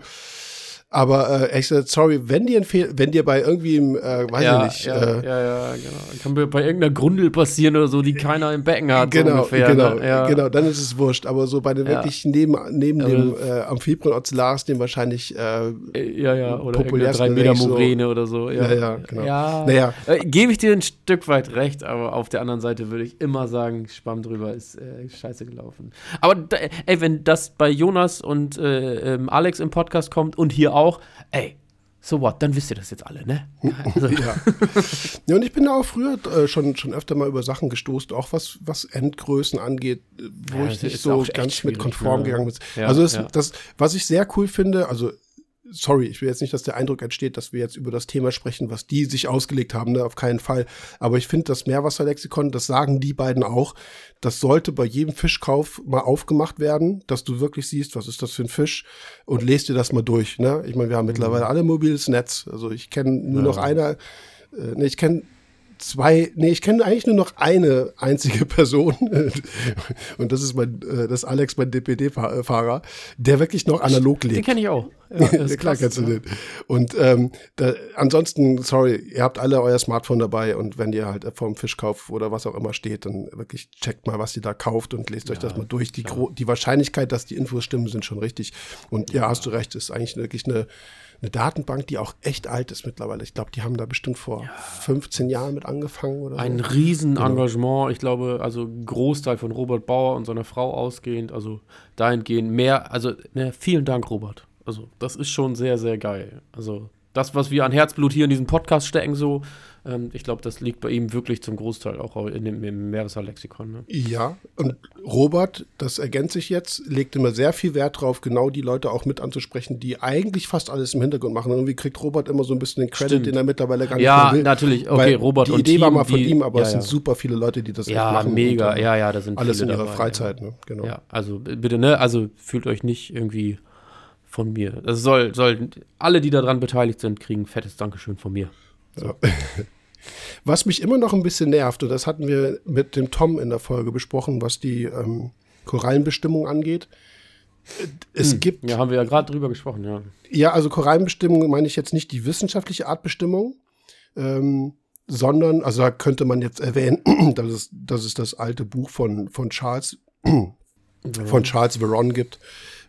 Aber äh, ich sag, sorry, wenn dir, wenn dir bei irgendwie, äh, weiß ja, ich nicht. Ja, äh, ja, ja, genau. Kann bei irgendeiner Grundel passieren oder so, die keiner im Becken hat. Genau, so ungefähr, genau, ne? ja. genau, dann ist es wurscht. Aber so bei den wirklich neben, neben dem äh, Amphiprion ocellaris, dem wahrscheinlich äh, ja, ja, oder populärsten 3 Meter Moräne so, oder so. Ja, ja, genau. Ja, naja. Äh, Gebe ich dir ein Stück weit recht, aber auf der anderen Seite würde ich immer sagen, Schwamm drüber ist äh, scheiße gelaufen. Aber ey, wenn das bei Jonas und äh, ähm, Alex im Podcast kommt und hier auch, ey, so what, dann wisst ihr das jetzt alle, ne? Also, ja. ja, und ich bin da auch früher äh, schon, schon öfter mal über Sachen gestoßen, auch was, was Endgrößen angeht, wo Ja, ich nicht so auch ganz mit konform ne? gegangen bin. Ja, also das, ja. das, was ich sehr cool finde, also sorry, ich will jetzt nicht, dass der Eindruck entsteht, dass wir jetzt über das Thema sprechen, was die sich ausgelegt haben, ne, auf keinen Fall. Aber ich finde das Meerwasserlexikon, das sagen die beiden auch, das sollte bei jedem Fischkauf mal aufgemacht werden, dass du wirklich siehst, was ist das für ein Fisch und lest dir das mal durch. Ne? Ich meine, wir haben mittlerweile alle mobiles Netz. Also ich kenne nur noch einer, äh, ne, ich kenne zwei, nee, ich kenne eigentlich nur noch eine einzige Person und das ist mein, äh, das ist Alex, mein DPD-Fahrer, der wirklich noch analog lebt. Den kenne ich auch. Ja, Ja, klar krass, kennst du ja. den. Und ähm, da, ansonsten, sorry, ihr habt alle euer Smartphone dabei und wenn ihr halt vorm Fischkauf oder was auch immer steht, dann wirklich checkt mal, was ihr da kauft und lest euch das mal durch. Die, die Wahrscheinlichkeit, dass die Infos stimmen, sind schon richtig. Und ja, hast du recht, ist eigentlich wirklich eine, eine Datenbank, die auch echt alt ist mittlerweile. Ich glaube, die haben da bestimmt vor 15 Jahren mit angefangen oder Ein so. Riesenengagement. Ich glaube, also Großteil von Robert Bauer und seiner Frau ausgehend, also dahingehend mehr, also ne, vielen Dank, Robert. Also das ist schon sehr, sehr geil. Also das, was wir an Herzblut hier in diesem Podcast stecken, so, ähm, ich glaube, das liegt bei ihm wirklich zum Großteil auch in dem, im Meeresal-Lexikon. Ne? Ja, und Robert, das ergänze ich jetzt, legt immer sehr viel Wert drauf, genau die Leute auch mit anzusprechen, die eigentlich fast alles im Hintergrund machen. Und irgendwie kriegt Robert immer so ein bisschen den Credit, Stimmt. den er mittlerweile gar nicht Ja, mehr will. natürlich. Okay, Robert Die und Idee war Team, mal von die- ihm, aber ja, es sind ja. super viele Leute, die das echt Ja, machen. mega. Und, äh, ja, ja, da sind Alles viele in ihrer dabei, Freizeit, ja. ne? Genau. Ja, also bitte, ne? Also fühlt euch nicht irgendwie von mir. Das soll, soll, alle, die daran beteiligt sind, kriegen ein fettes Dankeschön von mir. Ja. Was mich immer noch ein bisschen nervt, und das hatten wir mit dem Tom in der Folge besprochen, was die ähm, Korallenbestimmung angeht. Äh, Es gibt Ja, haben wir ja gerade drüber gesprochen, ja. Ja, also Korallenbestimmung meine ich jetzt nicht die wissenschaftliche Artbestimmung, ähm, sondern, also da könnte man jetzt erwähnen, dass es, dass es das alte Buch von, von Charles, von Charles Veron gibt,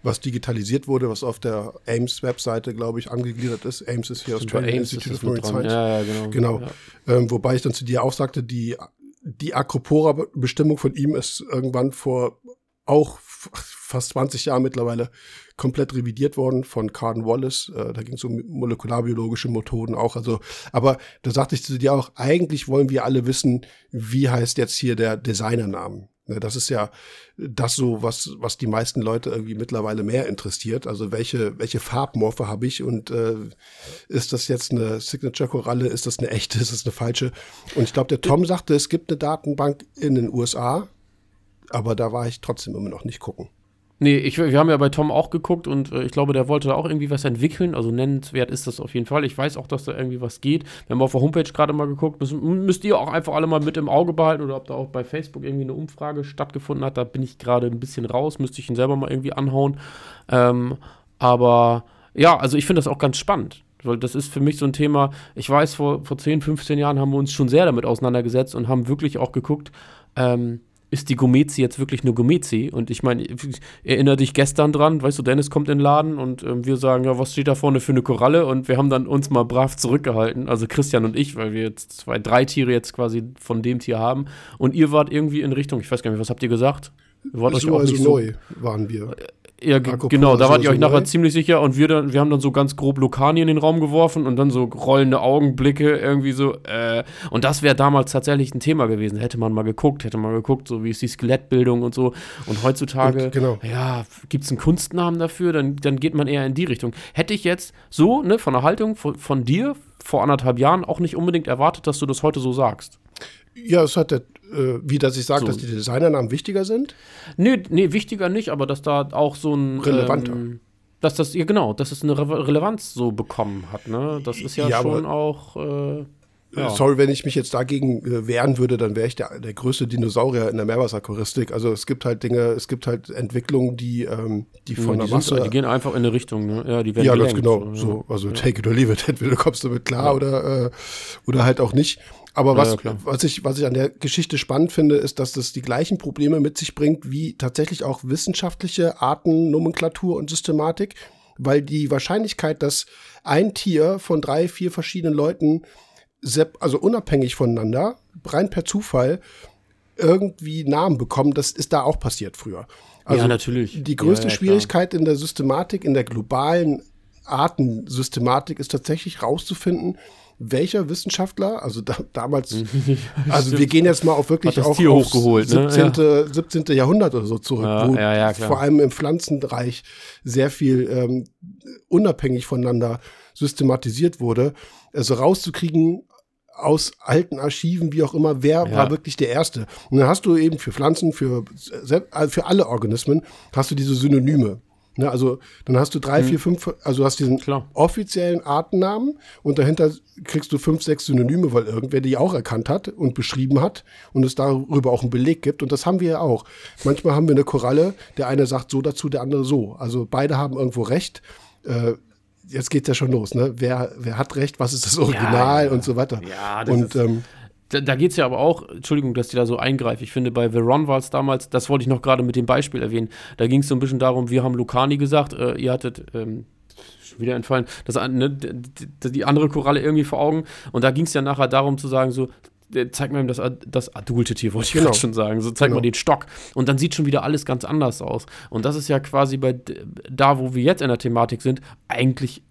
was digitalisiert wurde, was auf der Ames-Webseite, glaube ich, angegliedert ist. Ames ist hier Bei Australian Ames Institute of Marine. Science. Ja, ja, genau. Genau. Ja. Ähm, wobei ich dann zu dir auch sagte, die, die Acropora-Bestimmung von ihm ist irgendwann vor auch fast 20 Jahren mittlerweile komplett revidiert worden von Carden Wallace. Äh, da ging es um molekularbiologische Methoden auch. Also, aber da sagte ich zu dir auch, eigentlich wollen wir alle wissen, wie heißt jetzt hier der Designernamen. Ne, Das ist ja das so, was, was die meisten Leute irgendwie mittlerweile mehr interessiert. Also welche, welche Farbmorphe habe ich und äh, ist das jetzt eine Signature-Koralle, ist das eine echte, ist das eine falsche? Und ich glaube, der Tom sagte, es gibt eine Datenbank in den USA, aber da war ich trotzdem immer noch nicht gucken. Nee, ich, wir haben ja bei Tom auch geguckt und äh, ich glaube, der wollte da auch irgendwie was entwickeln. Also nennenswert ist das auf jeden Fall. Ich weiß auch, dass da irgendwie was geht. Wir haben auf der Homepage gerade mal geguckt. Müssen, müsst ihr auch einfach alle mal mit im Auge behalten oder ob da auch bei Facebook irgendwie eine Umfrage stattgefunden hat. Da bin ich gerade ein bisschen raus. Müsste ich ihn selber mal irgendwie anhauen. Ähm, aber ja, also ich finde das auch ganz spannend. Weil das ist für mich so ein Thema, ich weiß, vor, vor 10, 15 Jahren haben wir uns schon sehr damit auseinandergesetzt und haben wirklich auch geguckt, ähm, ist die Gomezi jetzt wirklich eine Gomezi? Und ich meine, erinnere dich gestern dran, weißt du, Dennis kommt in den Laden und ähm, wir sagen, ja, was steht da vorne für eine Koralle? Und wir haben dann uns mal brav zurückgehalten, also Christian und ich, weil wir jetzt zwei, drei Tiere jetzt quasi von dem Tier haben. Und ihr wart irgendwie in Richtung, ich weiß gar nicht, was habt ihr gesagt? Wart euch so auch also nicht so, neu waren wir. ja, Acropora genau, da wart ihr so euch nachher neu. ziemlich sicher und wir, dann, wir haben dann so ganz grob Lokani in den Raum geworfen und dann so rollende Augenblicke irgendwie so. Äh, und das wäre damals tatsächlich ein Thema gewesen. Hätte man mal geguckt, hätte man geguckt, so wie ist die Skelettbildung und so. Und heutzutage, Und, genau. ja, gibt es einen Kunstnamen dafür, dann, dann geht man eher in die Richtung. Hätte ich jetzt so, ne, von der Haltung von, von dir vor anderthalb Jahren auch nicht unbedingt erwartet, dass du das heute so sagst. Ja, es hat der, wie dass ich sage, So. dass die Designernamen wichtiger sind. Nee, nee, wichtiger nicht, aber dass da auch so ein. Relevanter. Ähm, dass das, ja genau, dass es eine Re Relevanz so bekommen hat, ne? Das ist ja, Ja, schon auch. Äh, ja. Sorry, wenn ich mich jetzt dagegen äh, wehren würde, dann wäre ich der, der größte Dinosaurier in der Meerwasserchoristik. Also es gibt halt Dinge, es gibt halt Entwicklungen, die, ähm, die von die, der sind, Masse. die gehen einfach in eine Richtung, ne? Ja, die werden ja, ganz gelenkt, genau. ja. So, also take it or leave it. Entweder kommst du damit klar oder, äh, oder halt auch nicht. Aber was, ja, was, ich, was ich an der Geschichte spannend finde, ist, dass das die gleichen Probleme mit sich bringt, wie tatsächlich auch wissenschaftliche Artennomenklatur und Systematik, weil die Wahrscheinlichkeit, dass ein Tier von drei, vier verschiedenen Leuten, also unabhängig voneinander, rein per Zufall, irgendwie Namen bekommen, das ist da auch passiert früher. Also ja, natürlich. die größte ja. Schwierigkeit in der Systematik, in der globalen Artensystematik ist tatsächlich rauszufinden, welcher Wissenschaftler, also da, damals, also wir gehen jetzt mal auf wirklich auch Tier hochgeholt, 17. Ne? Ja. 17. Jahrhundert oder so zurück, ja, wo ja, vor allem im Pflanzenbereich sehr viel ähm, unabhängig voneinander systematisiert wurde. Also rauszukriegen, aus alten Archiven, wie auch immer, wer ja. war wirklich der Erste. Und dann hast du eben für Pflanzen, für, äh, für alle Organismen, hast du diese Synonyme. Ne, also dann hast du drei, mhm. vier, fünf, also du hast diesen Klar. offiziellen Artennamen und dahinter kriegst du fünf, sechs Synonyme, weil irgendwer die auch erkannt hat und beschrieben hat und es darüber auch einen Beleg gibt. Und das haben wir ja auch. Manchmal haben wir eine Koralle, der eine sagt so dazu, der andere so. Also beide haben irgendwo recht. Äh, jetzt geht's ja schon los, ne? Wer, wer hat recht, was ist das Original ja, ja. und so weiter. Ja, das und, ist, ähm, da, da geht es ja aber auch, Entschuldigung, dass die da so eingreife. Ich finde, bei Veron war es damals, das wollte ich noch gerade mit dem Beispiel erwähnen, da ging es so ein bisschen darum, wir haben Lucani gesagt, äh, ihr hattet, ähm, wieder entfallen, das, ne, die, andere Koralle irgendwie vor Augen. Und da ging es ja nachher darum zu sagen, so, zeig mir das, das adulte Tier, wollte ich genau. schon sagen. So, zeig genau. mal den Stock. Und dann sieht schon wieder alles ganz anders aus. Und das ist ja quasi bei da, wo wir jetzt in der Thematik sind, eigentlich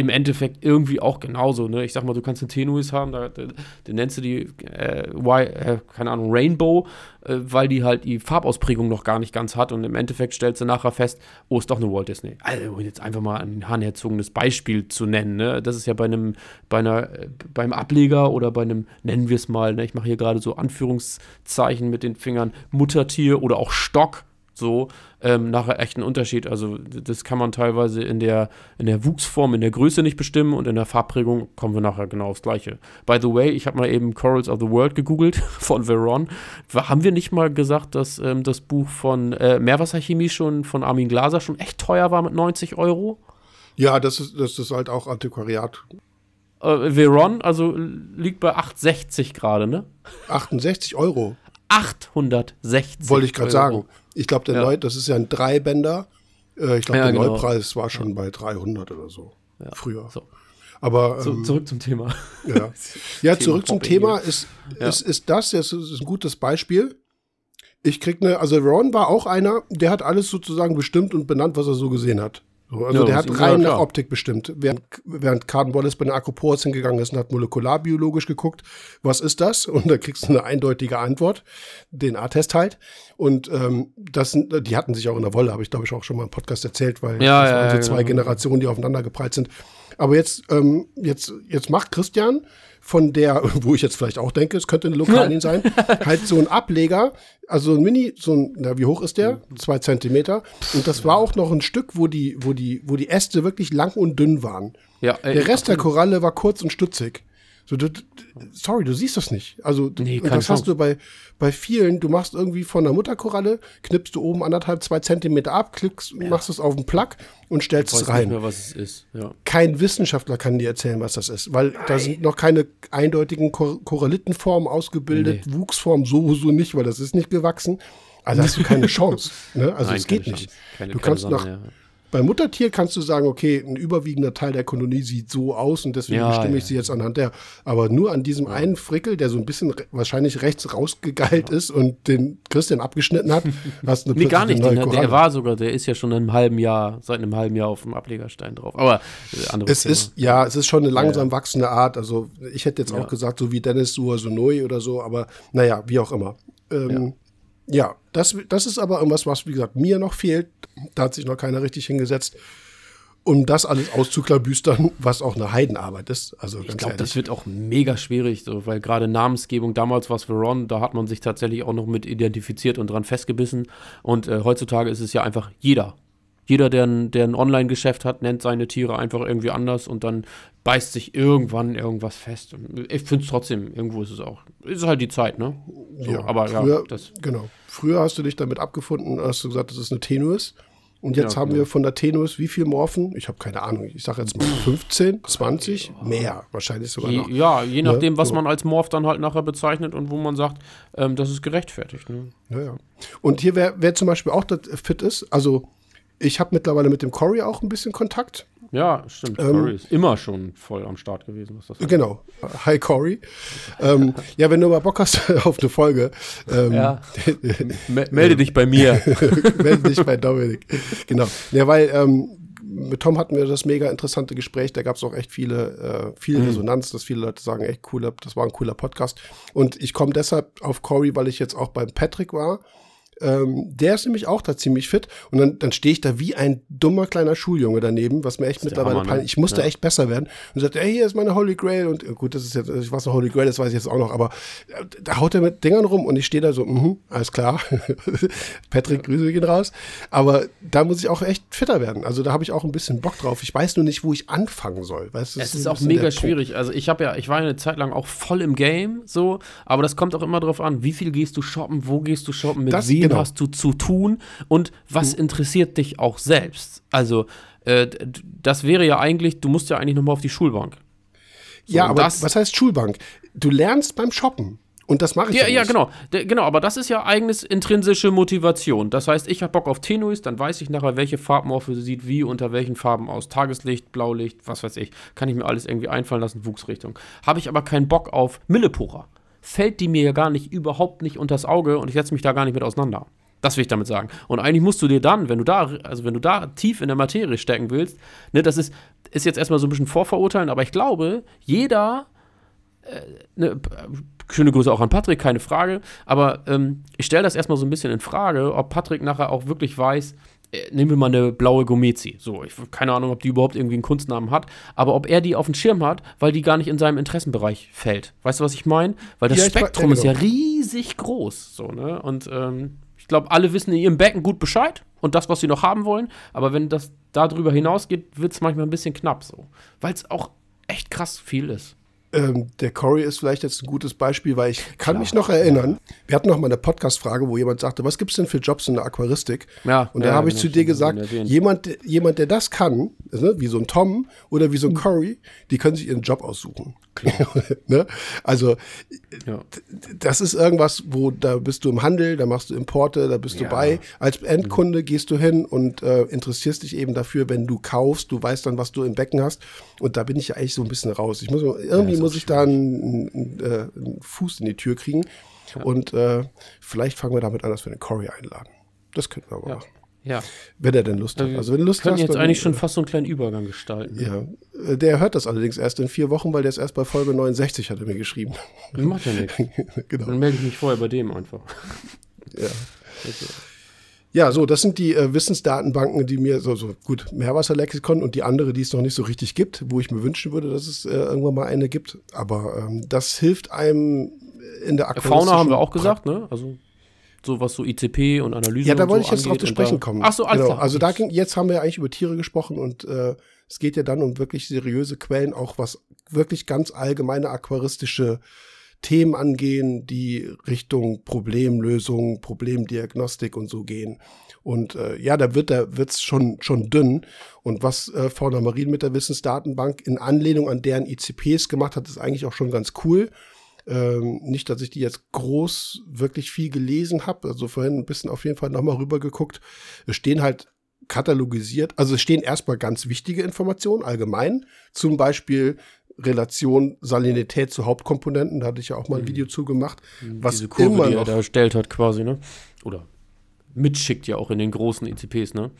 im Endeffekt irgendwie auch genauso. Ne? Ich sag mal, du kannst eine Tenuis haben, da, da, da nennst du die, äh, y, äh, keine Ahnung, Rainbow, äh, weil die halt die Farbausprägung noch gar nicht ganz hat und im Endeffekt stellst du nachher fest, oh, ist doch eine Walt Disney. Also, jetzt einfach mal ein heranherzogenes Beispiel zu nennen. Ne? Das ist ja bei einem, bei einer, äh, beim Ableger oder bei einem, nennen wir es mal, ne? ich mache hier gerade so Anführungszeichen mit den Fingern, Muttertier oder auch Stock so ähm, nachher echt ein Unterschied. Also das kann man teilweise in der, in der Wuchsform, in der Größe nicht bestimmen und in der Farbprägung kommen wir nachher genau aufs Gleiche. By the way, ich habe mal eben Corals of the World gegoogelt von Veron. Haben wir nicht mal gesagt, dass ähm, das Buch von äh, Meerwasserchemie schon von Armin Glaser schon echt teuer war mit 90 Euro? Ja, das ist, das ist halt auch Antiquariat. Äh, Veron, also liegt bei 8,60 gerade, ne? 68 Euro. 860. Wollte ich gerade sagen. Ich glaube, der ja. Neu, das ist ja ein Dreibänder. Äh, ich glaube, ja, der genau. Neupreis war schon bei 300 oder so. Ja. Früher. So. Aber so, ähm, zurück zum Thema. Ja, ja zurück zum Thema ist, ist, ist das, das ist ein gutes Beispiel. Ich krieg eine, also Ron war auch einer, der hat alles sozusagen bestimmt und benannt, was er so gesehen hat. So, also ja, der hat rein nach Optik bestimmt. Während, während Carden Wallace bei den Acropores hingegangen ist und hat molekularbiologisch geguckt, was ist das? Und da kriegst du eine eindeutige Antwort, den A-Test halt. Und ähm, das, die hatten sich auch in der Wolle, habe ich glaube ich auch schon mal im Podcast erzählt, weil ja, das ja, so ja, zwei genau. Generationen, die aufeinander geprallt sind. Aber jetzt, ähm, jetzt, jetzt macht Christian von der, wo ich jetzt vielleicht auch denke, es könnte eine Lokalin sein, halt so ein Ableger, also ein Mini, so ein, na, wie hoch ist der? Zwei Zentimeter. Und das war auch noch ein Stück, wo die, wo die, wo die Äste wirklich lang und dünn waren. Ja, ey, der Rest der Koralle war kurz und stutzig. So, du, sorry, du siehst das nicht. Also, nee, das hast du bei, bei vielen, du machst irgendwie von der Mutterkoralle, knippst du oben anderthalb, zwei Zentimeter ab, klickst, ja. machst es auf den Plug und stellst es rein. Nicht mehr, was es ist. Ja. Kein Wissenschaftler kann dir erzählen, was das ist, weil Nein. da sind noch keine eindeutigen Kor Korallitenformen ausgebildet, nee. Wuchsform sowieso nicht, weil das ist nicht gewachsen. Also hast du keine Chance. Ne? Also es geht nicht. Keine, du kannst Sonne, nach, ja. Bei Muttertier kannst du sagen, okay, ein überwiegender Teil der Kolonie sieht so aus und deswegen ja, bestimme ich ja. sie jetzt anhand der. Aber nur an diesem einen Frickel, der so ein bisschen re wahrscheinlich rechts rausgegeilt ist und den Christian abgeschnitten hat, hast du eine Nee, gar nicht. Den, der war sogar, der ist ja schon in einem halben Jahr, seit einem halben Jahr auf dem Ablegerstein drauf. Aber äh, andere Es Thema. ist, ja, es ist schon eine langsam wachsende Art. Also ich hätte jetzt auch gesagt, so wie Dennis Suazunoi oder so, aber naja, wie auch immer. Ähm, ja, das, das ist aber irgendwas, was, wie gesagt, mir noch fehlt. Da hat sich noch keiner richtig hingesetzt, um das alles auszuklabüstern, was auch eine Heidenarbeit ist. Also ich glaube, das wird auch mega schwierig, so, weil gerade Namensgebung, damals war es Veron, da hat man sich tatsächlich auch noch mit identifiziert und dran festgebissen. Und äh, heutzutage ist es ja einfach jeder jeder, der ein, der ein Online-Geschäft hat, nennt seine Tiere einfach irgendwie anders und dann beißt sich irgendwann irgendwas fest. Ich finde es trotzdem, irgendwo ist es auch. Ist halt die Zeit, ne? So, ja, aber früher, ja, das. Genau. Früher hast du dich damit abgefunden, hast du gesagt, das ist eine Tenuis. Und jetzt ja, haben genau. wir von der Tenuis wie viel Morphen? Ich habe keine Ahnung. Ich sage jetzt mal 15, 20, mehr wahrscheinlich sogar noch. Ja, je ne? nachdem, ne? was man als Morph dann halt nachher bezeichnet und wo man sagt, ähm, das ist gerechtfertigt. Ne? Ja, ja. Und hier, wer, wer zum Beispiel auch fit ist, also ich habe mittlerweile mit dem Cory auch ein bisschen Kontakt. Ja, stimmt. Ähm, Cory ist immer schon voll am Start gewesen. Was das heißt. Genau. Hi Cory. ähm, ja, wenn du mal Bock hast auf eine Folge. Ähm, ja. Melde dich bei mir. Melde dich bei Dominik. Genau. Ja, weil ähm, mit Tom hatten wir das mega interessante Gespräch. Da gab es auch echt viele, äh, viel mhm. Resonanz, dass viele Leute sagen, echt cooler, das war ein cooler Podcast. Und ich komme deshalb auf Corey, weil ich jetzt auch beim Patrick war ähm, der ist nämlich auch da ziemlich fit. Und dann, dann stehe ich da wie ein dummer kleiner Schuljunge daneben, was mir echt mittlerweile peinlich. Ich musste ja. echt besser werden. Und sagt, ey, hier ist meine Holy Grail. Und äh, gut, das ist jetzt, was eine Holy Grail ist, weiß ich jetzt auch noch. Aber äh, da haut er mit Dingern rum und ich stehe da so, mhm, alles klar. Patrick. Grüße gehen raus. Aber da muss ich auch echt fitter werden. Also da habe ich auch ein bisschen Bock drauf. Ich weiß nur nicht, wo ich anfangen soll. Weißt, es ist, ist auch mega schwierig. Also ich habe ja, ich war eine Zeit lang auch voll im Game, so, aber das kommt auch immer drauf an, wie viel gehst du shoppen, wo gehst du shoppen, mit das, wem genau. hast du zu tun und was mhm. interessiert dich auch selbst. Also, äh, das wäre ja eigentlich, du musst ja eigentlich nochmal auf die Schulbank. So, ja, aber was heißt Schulbank? Du lernst beim Shoppen. Und das mache ich ja, ja, ja genau. De, genau, aber das ist ja eigenes intrinsische Motivation. Das heißt, ich habe Bock auf Tenuis, dann weiß ich nachher, welche Farbmorphe sieht wie, unter welchen Farben aus. Tageslicht, Blaulicht, was weiß ich. Kann ich mir alles irgendwie einfallen lassen, Wuchsrichtung. Habe ich aber keinen Bock auf Millepura. Fällt die mir ja gar nicht, überhaupt nicht unters Auge und ich setze mich da gar nicht mit auseinander. Das will ich damit sagen. Und eigentlich musst du dir dann, wenn du da, also wenn du da tief in der Materie stecken willst, ne, das ist, ist jetzt erstmal so ein bisschen vorverurteilen, aber ich glaube, jeder, äh, ne, schöne Grüße auch an Patrick, keine Frage, aber ähm, ich stelle das erstmal so ein bisschen in Frage, ob Patrick nachher auch wirklich weiß, nehmen wir mal eine blaue Gomezi. So, ich keine Ahnung, ob die überhaupt irgendwie einen Kunstnamen hat, aber ob er die auf dem Schirm hat, weil die gar nicht in seinem Interessenbereich fällt. Weißt du, was ich meine? Weil das ja, Spektrum ist ja riesig groß. So, ne? Und ähm, glaube, alle wissen in ihrem Becken gut Bescheid und das, was sie noch haben wollen. Aber wenn das darüber hinausgeht, wird es manchmal ein bisschen knapp so. Weil es auch echt krass viel ist. Ähm, der Corey ist vielleicht jetzt ein gutes Beispiel, weil ich kann Klar. mich noch erinnern, wir hatten noch mal eine Podcast-Frage, wo jemand sagte, was gibt es denn für Jobs in der Aquaristik? Ja, und da ja, habe ich zu dir gesagt, jemand, jemand, der das kann, ne, wie so ein Tom oder wie so ein hm. Corey, die können sich ihren Job aussuchen. ne? Also ja. das ist irgendwas, wo da bist du im Handel, da machst du Importe, da bist ja. du bei. Als Endkunde gehst du hin und äh, interessierst dich eben dafür, wenn du kaufst, du weißt dann, was du im Becken hast. Und da bin ich ja eigentlich so ein bisschen raus. Ich muss irgendwie muss ich da einen, einen, äh, einen, Fuß in die Tür kriegen. Ja. Und äh, vielleicht fangen wir damit an, dass wir den Corey einladen. Das könnten wir aber machen. Ja. Wenn er denn Lust hat. Also wenn Lust können hast, jetzt dann, eigentlich schon fast so einen kleinen Übergang gestalten. Ja. Äh, der hört das allerdings erst in vier Wochen, weil der ist erst bei Folge 69, hat er mir geschrieben. Das macht ja nichts. genau. Dann melde ich mich vorher bei dem einfach. Ja. Ja, so, das sind die äh, Wissensdatenbanken, die mir so, so gut, Meerwasserlexikon und die andere, die es noch nicht so richtig gibt, wo ich mir wünschen würde, dass es äh, irgendwann mal eine gibt. Aber ähm, das hilft einem in der Fauna haben wir auch gesagt, ne? Also so was so ICP und Analyse. Ja, da wollte so ich jetzt drauf zu sprechen kommen. Ach so, alles genau. klar. Also da ging, jetzt haben wir ja eigentlich über Tiere gesprochen und äh, es geht ja dann um wirklich seriöse Quellen, auch was wirklich ganz allgemeine aquaristische Themen angehen, die Richtung Problemlösung, Problemdiagnostik und so gehen. Und äh, ja, da wird da wird's schon schon dünn. Und was äh, Fauna Marin mit der Wissensdatenbank in Anlehnung an deren ICPs gemacht hat, ist eigentlich auch schon ganz cool. Ähm, nicht, dass ich die jetzt groß wirklich viel gelesen habe. Also vorhin ein bisschen auf jeden Fall nochmal rüber geguckt. Es stehen halt katalogisiert, also es stehen erstmal ganz wichtige Informationen allgemein. Zum Beispiel Relation Salinität zu Hauptkomponenten. Da hatte ich ja auch mal ein mhm. Video zu gemacht. Mhm. Was Diese Kurve, immer die er da erstellt hat quasi, ne? Oder mitschickt ja auch in den großen ECPs, ne?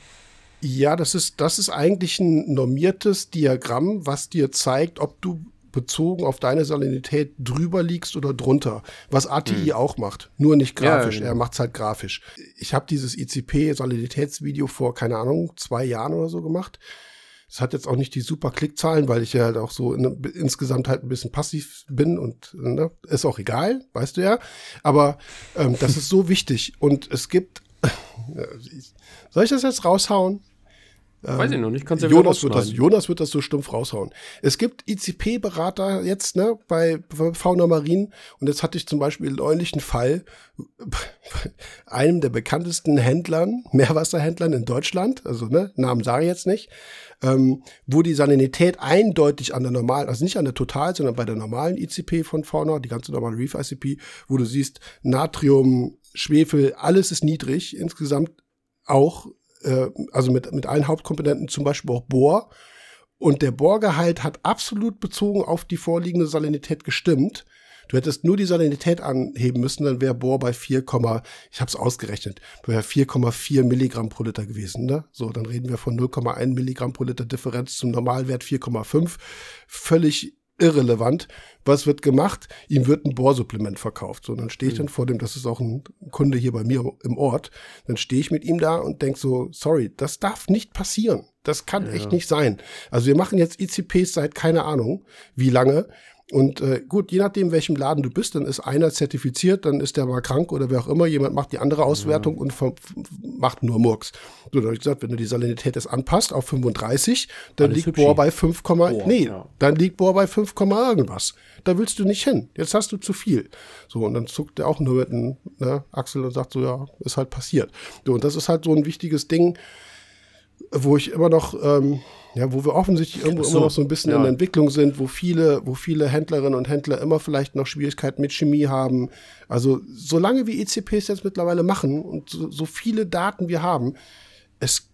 Ja, das ist, das ist eigentlich ein normiertes Diagramm, was dir zeigt, ob du bezogen auf deine Salinität drüber liegst oder drunter. Was ATI mhm. auch macht, nur nicht grafisch. Ja, ja, er macht es halt grafisch. Ich habe dieses ICP-Salinitätsvideo vor, keine Ahnung, zwei Jahren oder so gemacht. Es hat jetzt auch nicht die super Klickzahlen, weil ich ja halt auch so in, insgesamt halt ein bisschen passiv bin und ne, ist auch egal, weißt du ja. Aber ähm, das ist so wichtig. Und es gibt, soll ich das jetzt raushauen? Weiß ich noch nicht, kannst ja Jonas wird, das, Jonas wird das so stumpf raushauen. Es gibt ICP-Berater jetzt, ne, bei Fauna Marin. Und jetzt hatte ich zum Beispiel neulich einen Fall, einem der bekanntesten Händlern, Meerwasserhändlern in Deutschland, also, ne, Namen sage ich jetzt nicht, ähm, wo die Salinität eindeutig an der normalen, also nicht an der Total, sondern bei der normalen ICP von Fauna, die ganze normale Reef ICP, wo du siehst, Natrium, Schwefel, alles ist niedrig, insgesamt auch äh, also mit, mit allen Hauptkomponenten, zum Beispiel auch Bohr. Und der Bohrgehalt hat absolut bezogen auf die vorliegende Salinität gestimmt. Du hättest nur die Salinität anheben müssen, dann wäre Bohr bei 4, ich habe es ausgerechnet, wäre 4,4 Milligramm pro Liter gewesen. Ne? So, dann reden wir von 0,1 Milligramm pro Liter Differenz zum Normalwert 4,5. Völlig irrelevant. Was wird gemacht? Ihm wird ein Bohrsupplement verkauft. So, dann stehe ich mhm. dann vor dem, das ist auch ein Kunde hier bei mir im Ort, dann stehe ich mit ihm da und denke so, sorry, das darf nicht passieren. Das kann ja. echt nicht sein. Also wir machen jetzt ICPs seit keine Ahnung wie lange und äh, gut, je nachdem, welchem Laden du bist, dann ist einer zertifiziert, dann ist der mal krank oder wer auch immer. Jemand macht die andere Auswertung ja. und macht nur Murks. So, da habe ich gesagt, wenn du die Salinität jetzt anpasst auf 35, dann Alles liegt Bohr bei 5, Bohr, nee, ja. dann liegt Bohr bei 5, irgendwas. Da willst du nicht hin. Jetzt hast du zu viel. So, und dann zuckt er auch nur mit einem ne, Axel und sagt so, ja, ist halt passiert. So, und das ist halt so ein wichtiges Ding, wo ich immer noch, ähm, ja, wo wir offensichtlich irgendwo so, immer noch so ein bisschen ja. in der Entwicklung sind, wo viele, wo viele Händlerinnen und Händler immer vielleicht noch Schwierigkeiten mit Chemie haben. Also solange wir ECPs jetzt mittlerweile machen und so, so viele Daten wir haben, es,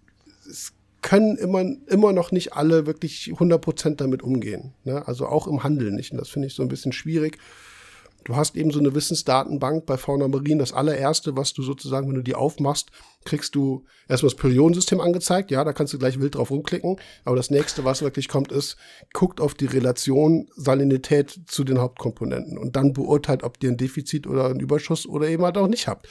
es können immer, immer noch nicht alle wirklich 100% damit umgehen. Ne? Also auch im Handel nicht. Und das finde ich so ein bisschen schwierig. Du hast eben so eine Wissensdatenbank bei Fauna Marine. Das allererste, was du sozusagen, wenn du die aufmachst, kriegst du erstmal das Periodensystem angezeigt. Ja, da kannst du gleich wild drauf rumklicken. Aber das nächste, was wirklich kommt, ist, guckt auf die Relation Salinität zu den Hauptkomponenten und dann beurteilt, ob ihr ein Defizit oder einen Überschuss oder eben halt auch nicht habt.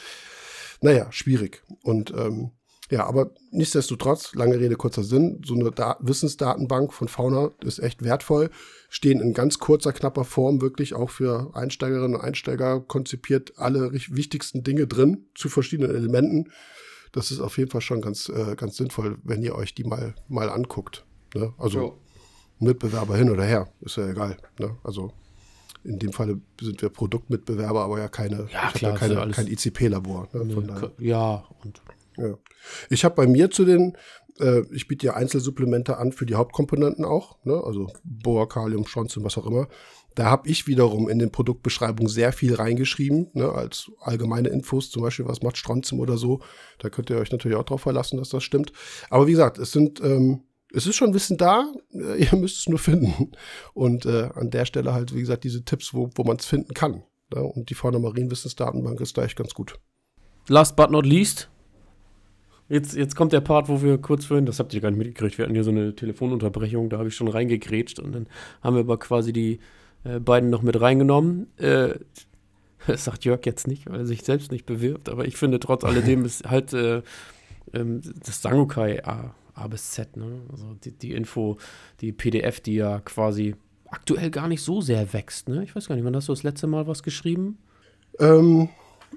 Naja, schwierig. Und ähm, ja, aber nichtsdestotrotz, lange Rede, kurzer Sinn, so eine da Wissensdatenbank von Fauna ist echt wertvoll, stehen in ganz kurzer, knapper Form wirklich auch für Einsteigerinnen und Einsteiger konzipiert alle wichtigsten Dinge drin zu verschiedenen Elementen. Das ist auf jeden Fall schon ganz, äh, ganz sinnvoll, wenn ihr euch die mal, mal anguckt. Ne? Also jo. Mitbewerber hin oder her, ist ja egal. Ne? Also in dem Fall sind wir Produktmitbewerber, aber ja keine, ja, klar, ja keine, kein ICP-Labor. Ne? Ja, und ja. Ich habe bei mir zu den, äh, ich biete ja Einzelsupplemente an für die Hauptkomponenten auch, ne? also Boa, Kalium, Strontium, was auch immer. Da habe ich wiederum in den Produktbeschreibungen sehr viel reingeschrieben, ne, als allgemeine Infos, zum Beispiel, was macht Strontium oder so. Da könnt ihr euch natürlich auch drauf verlassen, dass das stimmt. Aber wie gesagt, es sind, ähm, es ist schon Wissen da, äh, ihr müsst es nur finden. Und äh, an der Stelle halt, wie gesagt, diese Tipps, wo, wo man es finden kann. Ne? Und die Fauna Marienwissensdatenbank ist da echt ganz gut. Last but not least, Jetzt, jetzt kommt der Part, wo wir kurz vorhin, das habt ihr gar nicht mitgekriegt, wir hatten hier so eine Telefonunterbrechung, da habe ich schon reingegrätscht und dann haben wir aber quasi die äh, beiden noch mit reingenommen. Äh, das sagt Jörg jetzt nicht, weil er sich selbst nicht bewirbt, aber ich finde trotz alledem ist halt äh, ähm, das Sangokai A, A, bis Z, ne? Also die, die Info, die PDF, die ja quasi aktuell gar nicht so sehr wächst, ne? Ich weiß gar nicht, wann hast du das letzte Mal was geschrieben? Ähm,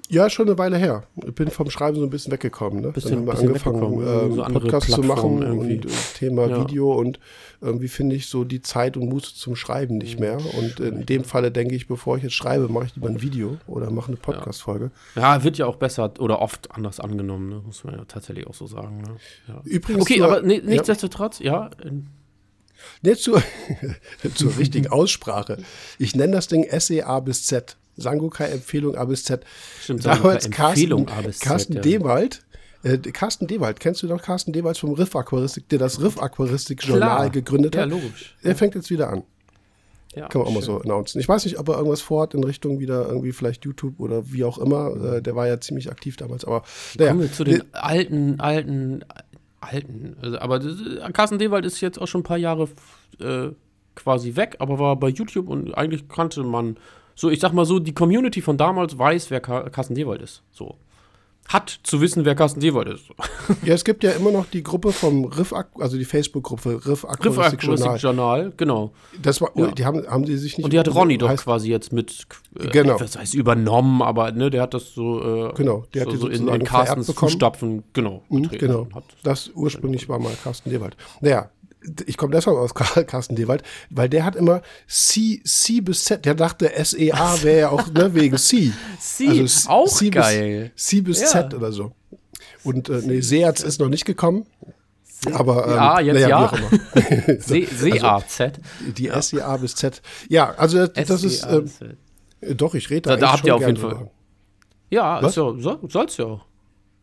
ja, schon eine Weile her. Ich bin vom Schreiben so ein bisschen weggekommen. Ne? Bisschen, Dann haben wir angefangen, ähm, so Podcast zu machen irgendwie. und äh, Thema ja. Video und irgendwie finde ich so die Zeit und Muße zum Schreiben nicht mehr. Und in dem Falle denke ich, bevor ich jetzt schreibe, mache ich lieber ein Video oder mache eine Podcast-Folge. Ja. ja. wird ja auch besser oder oft anders angenommen, ne? muss man ja tatsächlich auch so sagen. Ne? Ja. Übrigens, okay, aber ne, nichtsdestotrotz, ja. Jetzt zur, zur richtigen Aussprache. Ich nenne das Ding SEA bis Z. Sangokai-Empfehlung A bis Z. Stimmt, Damals Carsten, Carsten ja. Dewald. Äh, Carsten Dewald, kennst du noch Carsten Dewald vom Riff Aquaristik, der das Riff Aquaristik Journal gegründet hat? Ja, logisch. Er fängt jetzt wieder an. Ja, Kann man auch mal so announcen. Ich weiß nicht, ob er irgendwas vorhat in Richtung wieder irgendwie vielleicht YouTube oder wie auch immer. Äh, der war ja ziemlich aktiv damals, aber naja. Kommen wir zu den alten, alten, alten. Also, aber Carsten Dewald ist jetzt auch schon ein paar Jahre äh, quasi weg, aber war bei YouTube und eigentlich kannte man so, ich sag mal so, die Community von damals weiß, wer Carsten Dewald ist. So. Hat zu wissen, wer Carsten Dewald ist. ja, es gibt ja immer noch die Gruppe vom Riff, also die Facebook-Gruppe Riff Aquaristik Journal. Journal. genau. Das war, ja. die haben, haben die sich nicht. Und die hat Ronny doch quasi jetzt mit, äh, genau. was heißt übernommen, aber ne, der hat das so, äh, genau, der so, hat so in, in Carstens Fußstapfen, genau. Mhm, genau. das ursprünglich war mal Carsten Dewald. Naja, ich komme deshalb aus Carsten Dewald, weil der hat immer C, C bis Z, der dachte SEA wäre ja auch ne, wegen C. C, also auch C geil. Bis, C bis ja. Z oder so. Und äh, nee, Seatz ist noch nicht gekommen. Se aber ähm, ja, jetzt ja. C-A-Z. Also, die SEA bis Z. Ja, also das, das ist. Äh, doch, ich rede da. Da, habt ihr auf jeden Fall. Ja, soll, soll's ja auch.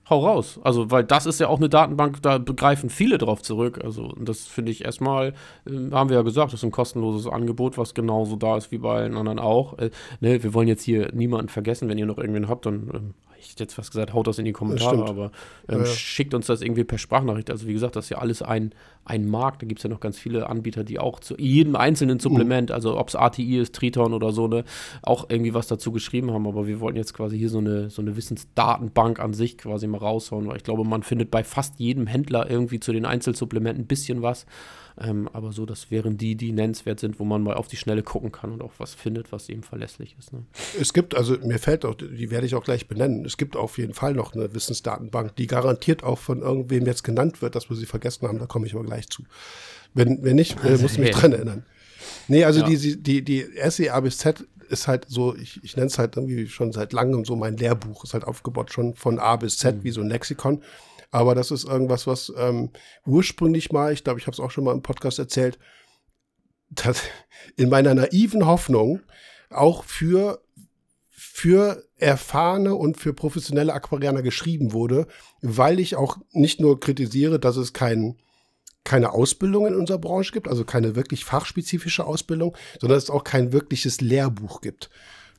Hau raus. Also, weil das ist ja auch eine Datenbank, da begreifen viele drauf zurück. Also, das finde ich erstmal, äh, haben wir ja gesagt, das ist ein kostenloses Angebot, was genauso da ist wie bei allen anderen auch. Äh, ne, wir wollen jetzt hier niemanden vergessen, wenn ihr noch irgendwen habt, dann ähm, ich hätte jetzt fast gesagt, haut das in die Kommentare, aber ähm, ja, ja. schickt uns das irgendwie per Sprachnachricht. Also wie gesagt, das ist ja alles ein, ein Markt. Da gibt es ja noch ganz viele Anbieter, die auch zu jedem einzelnen Supplement, mhm. also ob es ATI ist, Triton oder so, ne, auch irgendwie was dazu geschrieben haben. Aber wir wollten jetzt quasi hier so eine, so eine Wissensdatenbank an sich quasi mal raushauen, weil ich glaube, man findet bei fast jedem Händler irgendwie zu den Einzelsupplementen ein bisschen was. Ähm, aber so, das wären die, die nennenswert sind, wo man mal auf die Schnelle gucken kann und auch was findet, was eben verlässlich ist. Ne? Es gibt, also mir fällt auch, die werde ich auch gleich benennen, es gibt auf jeden Fall noch eine Wissensdatenbank, die garantiert auch von irgendwem jetzt genannt wird, dass wir sie vergessen haben, da komme ich aber gleich zu. Wenn, wenn nicht, äh, muss ich mich dran erinnern. Nee, also ja. die, die, die SEA bis Z ist halt so, ich, ich nenne es halt irgendwie schon seit langem so mein Lehrbuch, ist halt aufgebaut schon von A bis Z, mhm. wie so ein Lexikon. Aber das ist irgendwas, was ähm, ursprünglich mal, ich glaube, ich habe es auch schon mal im Podcast erzählt, dass in meiner naiven Hoffnung auch für für erfahrene und für professionelle Aquarianer geschrieben wurde, weil ich auch nicht nur kritisiere, dass es kein, keine Ausbildung in unserer Branche gibt, also keine wirklich fachspezifische Ausbildung, sondern es auch kein wirkliches Lehrbuch gibt.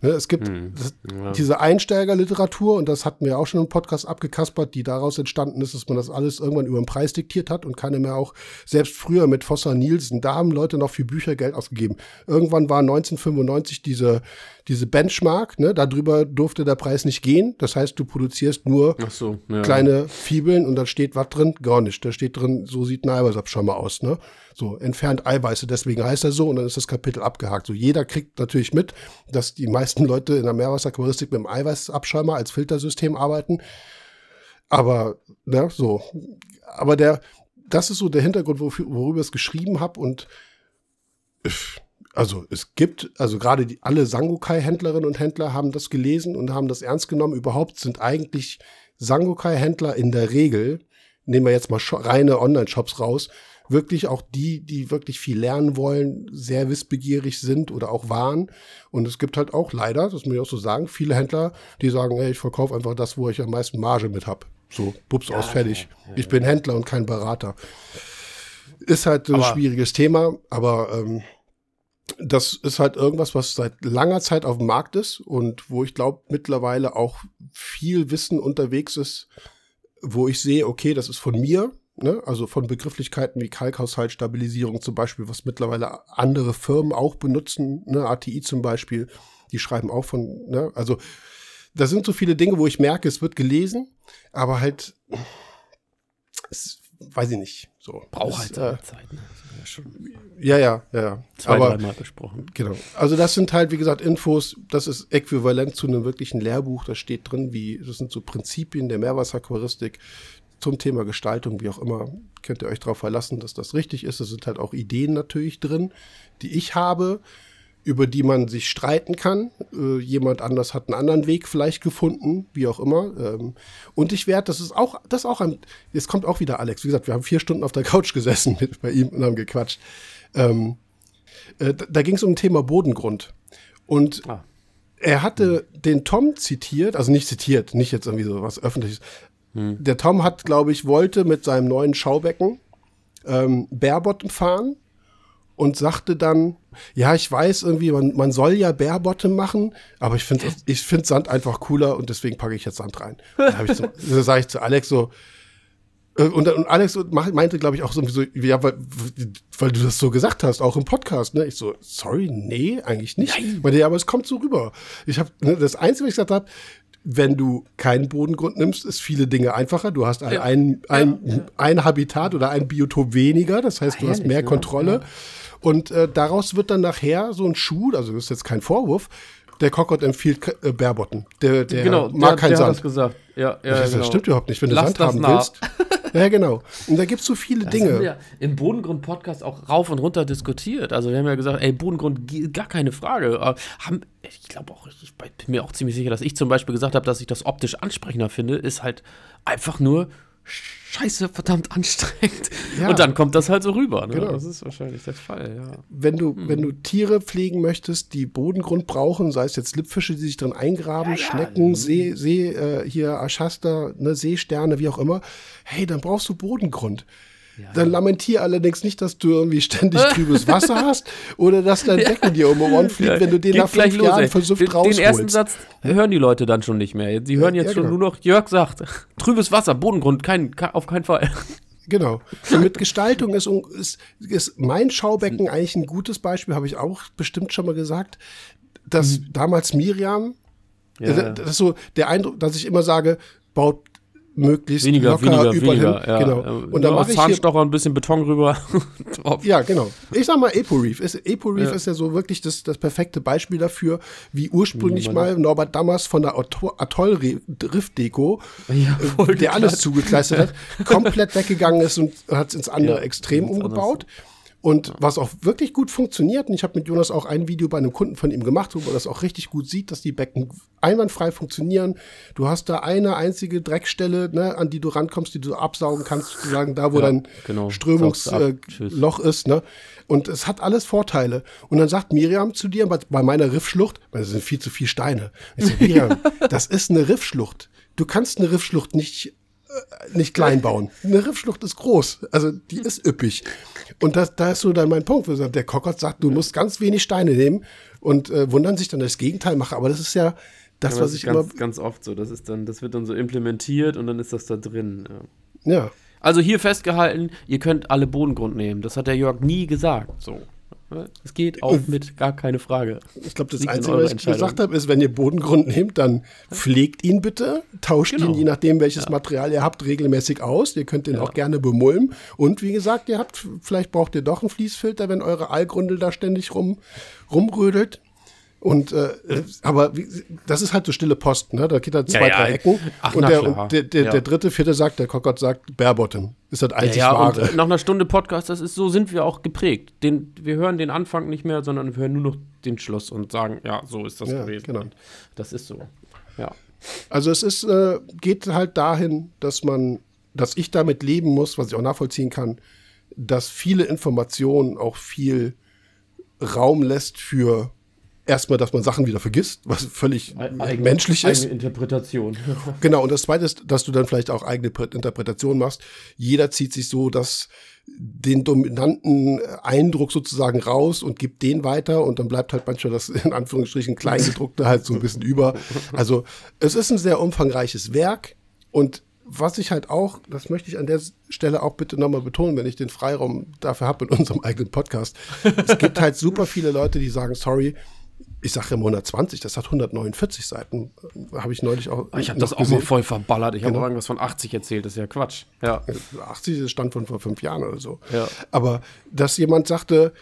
Ne, es gibt hm, ja. diese Einsteigerliteratur, und das hatten wir auch schon im Podcast abgekaspert, die daraus entstanden ist, dass man das alles irgendwann über den Preis diktiert hat und keine mehr auch, selbst früher mit Fossa Nielsen, da haben Leute noch für Bücher Geld ausgegeben. Irgendwann war 1995 diese diese Benchmark, ne, darüber durfte der Preis nicht gehen. Das heißt, du produzierst nur so, ja. kleine Fibeln und dann steht was drin? Gar nicht. Da steht drin, so sieht ein Eiweißabschirmer aus, ne? So, entfernt Eiweiße, deswegen heißt er so und dann ist das Kapitel abgehakt. So, jeder kriegt natürlich mit, dass die meisten Leute in der Meerwasseraquaristik mit dem Eiweißabschirmer als Filtersystem arbeiten. Aber, ne, so. Aber der, das ist so der Hintergrund, worüber ich es geschrieben habe und also es gibt, also gerade die, alle Sangokai-Händlerinnen und Händler haben das gelesen und haben das ernst genommen. Überhaupt sind eigentlich Sangokai-Händler in der Regel, nehmen wir jetzt mal reine Online-Shops raus, wirklich auch die, die wirklich viel lernen wollen, sehr wissbegierig sind oder auch waren. Und es gibt halt auch leider, das muss ich auch so sagen, viele Händler, die sagen, hey, ich verkaufe einfach das, wo ich am meisten Marge mit habe. So, bups ja, aus, fertig. Ja, ja, ich bin Händler und kein Berater. Ist halt ein schwieriges Thema, aber ähm, das ist halt irgendwas, was seit langer Zeit auf dem Markt ist und wo ich glaube mittlerweile auch viel Wissen unterwegs ist, wo ich sehe, okay, das ist von mir, ne? also von Begrifflichkeiten wie Kalkhaushaltsstabilisierung zum Beispiel, was mittlerweile andere Firmen auch benutzen, ne? ATI zum Beispiel, die schreiben auch von, ne? also da sind so viele Dinge, wo ich merke, es wird gelesen, aber halt, es, weiß ich nicht, so. Braucht halt äh, Zeit, ne? Ja, ja, ja, ja. Zwei, Aber, dreimal besprochen. Genau. Also das sind halt, wie gesagt, Infos, das ist äquivalent zu einem wirklichen Lehrbuch. Da steht drin, wie, das sind so Prinzipien der Meerwasseraquaristik zum Thema Gestaltung, wie auch immer. Könnt ihr euch darauf verlassen, dass das richtig ist. Es sind halt auch Ideen natürlich drin, die ich habe, über die man sich streiten kann. Äh, jemand anders hat einen anderen Weg vielleicht gefunden, wie auch immer. Ähm, und ich werde, das ist auch, das ist auch ein, jetzt kommt auch wieder Alex. Wie gesagt, wir haben vier Stunden auf der Couch gesessen mit bei ihm und haben gequatscht. Ähm, äh, da, da ging es um ein Thema Bodengrund. Und ah. er hatte den Tom zitiert, also nicht zitiert, nicht jetzt irgendwie so was öffentliches. Hm. Der Tom hat, glaube ich, wollte mit seinem neuen Schaubecken ähm, Bärbottom fahren und sagte dann, ja, ich weiß irgendwie, man, man soll ja Bärbottom machen, aber ich finde ich find Sand einfach cooler und deswegen packe ich jetzt Sand rein. Da, ich so, sage ich zu Alex so, äh, und, und Alex meinte, glaube ich, auch so, ja, weil, weil du das so gesagt hast, auch im Podcast, ne? Ich so, sorry, nee, eigentlich nicht. Nein. Weil, ja, aber es kommt so rüber. Ich habe, ne, das Einzige, was ich gesagt habe, wenn du keinen Bodengrund nimmst, ist viele Dinge einfacher. Du hast ein, ja. ein, ein, ja, ja. ein, Habitat oder ein Biotop weniger, das heißt, du hast mehr Kontrolle. Und äh, daraus wird dann nachher so ein Schuh, also das ist jetzt kein Vorwurf, der Cockott empfiehlt äh, Bärbotten. Der, der genau, mag der, keinen der Sand. Hat das gesagt. Ja, ja, das genau. stimmt überhaupt nicht, wenn Lass du Sand haben nah. willst. ja, genau. Und da gibt es so viele das Dinge. Haben wir im Bodengrund-Podcast auch rauf und runter diskutiert. Also wir haben ja gesagt, ey, Bodengrund, gar keine Frage. Aber haben, ich glaube auch, ich bin mir auch ziemlich sicher, dass ich zum Beispiel gesagt habe, dass ich das optisch ansprechender finde, ist halt einfach nur scheiße, verdammt anstrengend. Ja. Und dann kommt das halt so rüber. Ne? Genau. Das ist wahrscheinlich der Fall, ja. Wenn du, hm. wenn du Tiere pflegen möchtest, die Bodengrund brauchen, sei es jetzt Lippfische, die sich drin eingraben, ja, Schnecken, ja. See, See äh, hier Aschaster, ne, Seesterne, wie auch immer, hey, dann brauchst du Bodengrund. Ja, dann lamentier allerdings nicht, dass du irgendwie ständig trübes Wasser hast oder dass dein Becken dir um die Ohren fliegt, wenn du den nach fünf los, Jahren versüfft den, rausholst. Den ersten Satz hören die Leute dann schon nicht mehr. Sie hören jetzt ja, schon genau. nur noch, Jörg sagt, trübes Wasser, Bodengrund, kein, auf keinen Fall. Genau. Und mit Gestaltung ist, ist, ist mein Schaubecken eigentlich ein gutes Beispiel, habe ich auch bestimmt schon mal gesagt, dass mhm. damals Miriam, ja, das ist so der Eindruck, dass ich immer sage, baut möglichst weniger, locker weniger, überall weniger, hin. Ja. Genau. Und dann mache ich Zahnstocher ein bisschen Beton rüber. ja, genau. Ich sag mal Epo Reef. Epo Reef ja. ist ja so wirklich das, das perfekte Beispiel dafür, wie ursprünglich mal Norbert Dammers von der Atoll Riff Deko, ja, äh, der alles zugekleistert hat, komplett weggegangen ist und hat es ins andere Extrem umgebaut. Anders. Und was auch wirklich gut funktioniert, und ich habe mit Jonas auch ein Video bei einem Kunden von ihm gemacht, wo man das auch richtig gut sieht, dass die Becken einwandfrei funktionieren. Du hast da eine einzige Dreckstelle, ne, an die du rankommst, die du absaugen kannst, sozusagen da, wo ja, dein genau. Strömungsloch äh, ist. Ne? Und es hat alles Vorteile. Und dann sagt Miriam zu dir, bei, bei meiner Riffschlucht, weil das sind viel zu viele Steine. Ich sag, Miriam, das ist eine Riffschlucht. Du kannst eine Riffschlucht nicht nicht klein bauen. Eine Riffschlucht ist groß, also die ist üppig. Und das, da ist so dann mein Punkt. Der Kockert sagt, du musst ganz wenig Steine nehmen und äh, wundern sich dann, dass ich das Gegenteil mache. Aber das ist ja das, ja, was ich ganz, immer. Ganz oft so. Das, ist dann, das wird dann so implementiert und dann ist das da drin. Ja. ja. Also hier festgehalten, ihr könnt alle Bodengrund nehmen. Das hat der Jörg nie gesagt. So. Es geht auch mit, gar keine Frage. Ich glaube, das Liegt Einzige, was ich gesagt habe, ist, wenn ihr Bodengrund nehmt, dann pflegt ihn bitte, tauscht genau. ihn, je nachdem, welches ja. Material ihr habt, regelmäßig aus. Ihr könnt den ja. auch gerne bemulmen. Und wie gesagt, ihr habt, vielleicht braucht ihr doch einen Fließfilter, wenn eure Allgrundel da ständig rum, rumrödelt. Und äh, aber wie, das ist halt so stille Post, ne? Da geht da zwei, ja, drei Ecken. Ach, und, der, und der, der, ja. der, dritte, vierte sagt, der Cockott sagt, Barebottom. Ist das einzig ja, wahre. Und nach einer Stunde Podcast, das ist so sind wir auch geprägt. Den, wir hören den Anfang nicht mehr, sondern wir hören nur noch den Schluss und sagen, ja, so ist das gewesen. Genau. Und das ist so. Ja. Also es ist, äh, geht halt dahin, dass man, dass ich damit leben muss, was ich auch nachvollziehen kann, dass viele Informationen auch viel Raum lässt für erstmal, dass man Sachen wieder vergisst, was völlig eigene, menschlich ist. Eigene Interpretation. genau, und das zweite ist, dass du dann vielleicht auch eigene Interpretation machst. Jeder zieht sich so das, den dominanten Eindruck sozusagen raus und gibt den weiter und dann bleibt halt manchmal das in Anführungsstrichen Kleingedruckte halt so ein bisschen über. Also es ist ein sehr umfangreiches Werk und was ich halt auch, das möchte ich an der Stelle auch bitte nochmal betonen, wenn ich den Freiraum dafür habe in unserem eigenen Podcast. Es gibt halt super viele Leute, die sagen, sorry, ich sage im 120, das hat 149 Seiten. Habe ich neulich auch. Ich habe das auch gesehen. mal voll verballert. Ich genau. habe irgendwas von 80 erzählt, das ist ja Quatsch. Ja. 80 ist Stand von vor fünf Jahren oder so. Ja. Aber dass jemand sagte,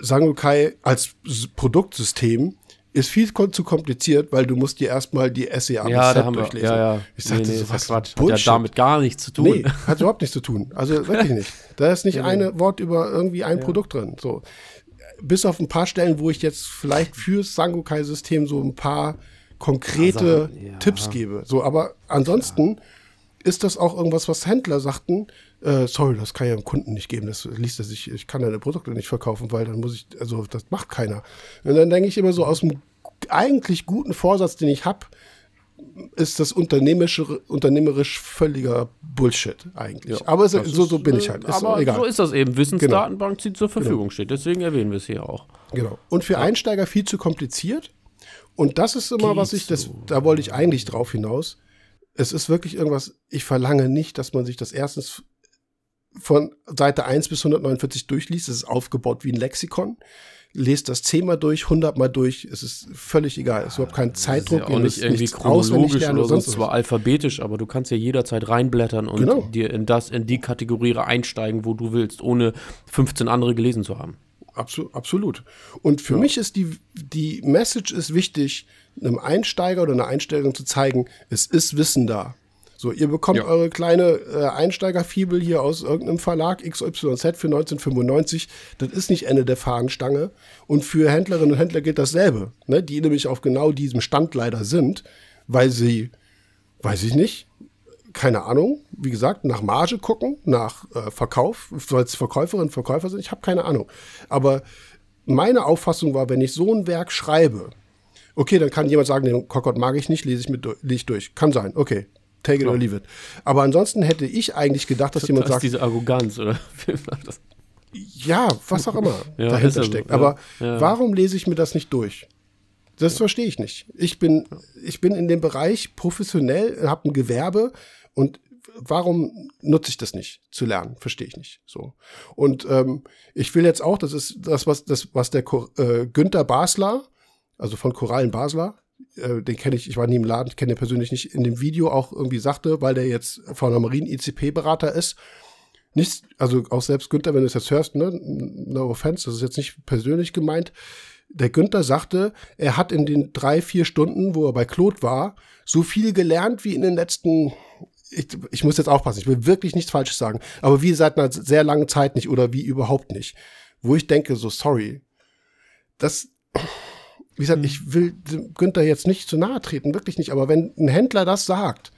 Sangokai als Produktsystem ist viel zu kompliziert, weil du musst dir erstmal die SEA ja, da haben durchlesen. Wir, ja, ja. Ich sagte, nee, nee, was Quatsch. Bullshit. Hat ja damit gar nichts zu tun. Nee, hat überhaupt nichts zu tun. Also wirklich nicht. Da ist nicht ja, ein Wort über irgendwie ein ja. Produkt drin. So bis auf ein paar Stellen, wo ich jetzt vielleicht fürs Sangokai-System so ein paar konkrete also, ja. Tipps gebe. So, aber ansonsten ja. ist das auch irgendwas, was Händler sagten, äh, sorry, das kann ja dem Kunden nicht geben, das liest er sich, ich kann deine Produkte nicht verkaufen, weil dann muss ich, also das macht keiner. Und dann denke ich immer so aus dem eigentlich guten Vorsatz, den ich habe, ist das unternehmerisch, unternehmerisch völliger Bullshit eigentlich. Ja, aber so, ist, so, bin ich halt. Ist aber egal. so ist das eben. Wissensdatenbank, genau. die zur Verfügung genau. steht. Deswegen erwähnen wir es hier auch. Genau. Und für ja. Einsteiger viel zu kompliziert. Und das ist immer, Geht was ich, das, so. da wollte ich eigentlich drauf hinaus. Es ist wirklich irgendwas, ich verlange nicht, dass man sich das erstens von Seite 1 bis 149 durchliest. Es ist aufgebaut wie ein Lexikon lest das zehnmal durch, hundertmal durch, es ist völlig egal. Es ist überhaupt kein Zeitdruck. Ja auch nicht irgendwie chronologisch oder sonst zwar alphabetisch, aber du kannst ja jederzeit reinblättern und genau. dir in das, in die Kategorie einsteigen, wo du willst, ohne 15 andere gelesen zu haben. Absolut. absolut. Und für ja. mich ist die, die Message ist wichtig, einem Einsteiger oder einer Einsteigerin zu zeigen, es ist Wissen da. So, ihr bekommt ja. eure kleine äh, Einsteigerfibel hier aus irgendeinem Verlag XYZ für 1995. Das ist nicht Ende der Fahnenstange. Und für Händlerinnen und Händler gilt dasselbe, ne? die nämlich auf genau diesem Stand leider sind, weil sie, weiß ich nicht, keine Ahnung, wie gesagt, nach Marge gucken, nach äh, Verkauf, weil es Verkäuferinnen und Verkäufer sind, ich habe keine Ahnung. Aber meine Auffassung war, wenn ich so ein Werk schreibe, okay, dann kann jemand sagen, den Kokot mag ich nicht, lese ich mit lese ich durch. Kann sein, okay. Take it or leave it. Aber ansonsten hätte ich eigentlich gedacht, dass das jemand sagt, diese Arroganz, oder? Ja, was auch immer Ja, dahinter ja steckt. ja. Aber Ja. warum lese ich mir das nicht durch? Das verstehe ich nicht. Ich bin, ich bin in dem Bereich professionell, habe ein Gewerbe und warum nutze ich das nicht zu lernen? Verstehe ich nicht. So. Und ähm, ich will jetzt auch, das ist das, was, das, was der äh, Günther Basler, also von Korallen Basler, äh, den kenne ich, ich war nie im Laden, kenne den persönlich nicht, in dem Video auch irgendwie sagte, weil der jetzt von der Marien-ICP-Berater ist, nichts, also auch selbst Günther, wenn du es jetzt hörst, ne, no offense, das ist jetzt nicht persönlich gemeint. Der Günther sagte, er hat in den drei, vier Stunden, wo er bei Claude war, so viel gelernt wie in den letzten, ich, ich muss jetzt aufpassen, ich will wirklich nichts Falsches sagen, aber wie seit einer sehr langen Zeit nicht oder wie überhaupt nicht. Wo ich denke, so sorry, das, wie gesagt, ich will Günther jetzt nicht zu nahe treten, wirklich nicht, aber wenn ein Händler das sagt,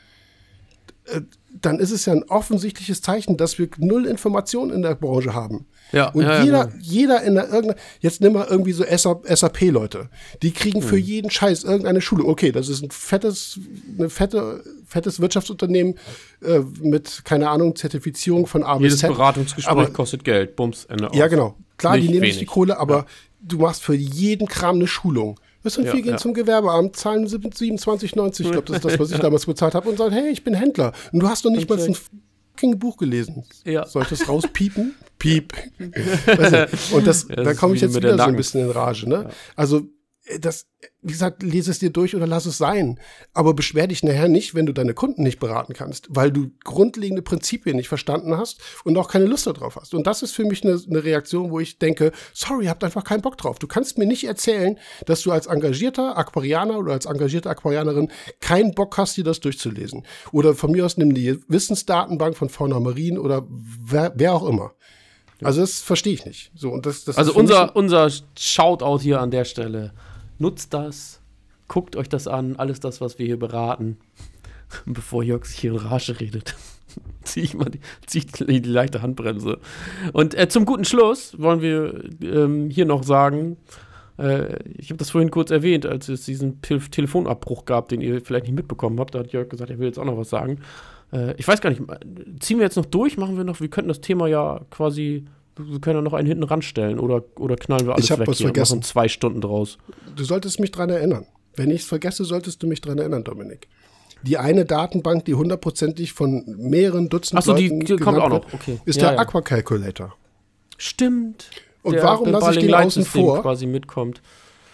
äh, dann ist es ja ein offensichtliches Zeichen, dass wir null Informationen in der Branche haben. Ja, Und ja, ja, jeder, genau. jeder in der irgendeiner, jetzt nimm mal irgendwie so SAP-Leute, die kriegen für jeden Scheiß irgendeine Schulung. Okay, das ist ein fettes, eine fette, fettes Wirtschaftsunternehmen äh, mit, keine Ahnung, Zertifizierung von A bis Jedes Z. Beratungsgespräch Aber- kostet Geld. Bums, Ende. Ja, genau. Klar, die Nicht nehmen sich die. Kohle, aber du machst für jeden Kram eine Schulung. Wirst du Ja, viel gehen ja. zum Gewerbeamt, zahlen 27,90, ich glaube, das ist das, was ich damals bezahlt habe, und sagen, hey, ich bin Händler. Und du hast noch nicht mal ein fucking Buch gelesen. Ja. Soll ich das rauspiepen? Piep. Weißt du, und das, Ja, da komme ich jetzt wieder so ein bisschen in Rage. Ne? Also, das, wie gesagt, lese es dir durch oder lass es sein. Aber beschwer dich nachher nicht, wenn du deine Kunden nicht beraten kannst, weil du grundlegende Prinzipien nicht verstanden hast und auch keine Lust darauf hast. Und das ist für mich eine, eine Reaktion, wo ich denke, sorry, habt einfach keinen Bock drauf. Du kannst mir nicht erzählen, dass du als engagierter Aquarianer oder als engagierte Aquarianerin keinen Bock hast, dir das durchzulesen. Oder von mir aus nimm die Wissensdatenbank von Fauna Marien oder wer, wer auch immer. Also das verstehe ich nicht. So, und das, das Also unser, unser Shoutout hier an der Stelle. Nutzt das, guckt euch das an, alles das, was wir hier beraten. Bevor Jörg sich hier in Rage redet, ziehe ich mal die, zieh die leichte Handbremse. Und äh, zum guten Schluss wollen wir ähm, hier noch sagen, äh, ich habe das vorhin kurz erwähnt, als es diesen Tel Telefonabbruch gab, den ihr vielleicht nicht mitbekommen habt. Da hat Jörg gesagt, er will jetzt auch noch was sagen. Äh, ich weiß gar nicht, ziehen wir jetzt noch durch? Machen wir noch? Wir könnten das Thema ja quasi, wir können ja noch einen hinten ranstellen oder, oder knallen wir alles Ich hab weg was hier und vergessen. machen zwei Stunden draus. Du solltest mich dran erinnern. Wenn ich es vergesse, solltest du mich dran erinnern, Dominik. Die eine Datenbank, die hundertprozentig von mehreren Dutzend Achso, die, Leuten die kommt genannt auch noch. wird, Okay. ist Ja, der ja. Aquacalculator. Stimmt. Und Der warum lasse ich den außen vor? quasi mitkommt.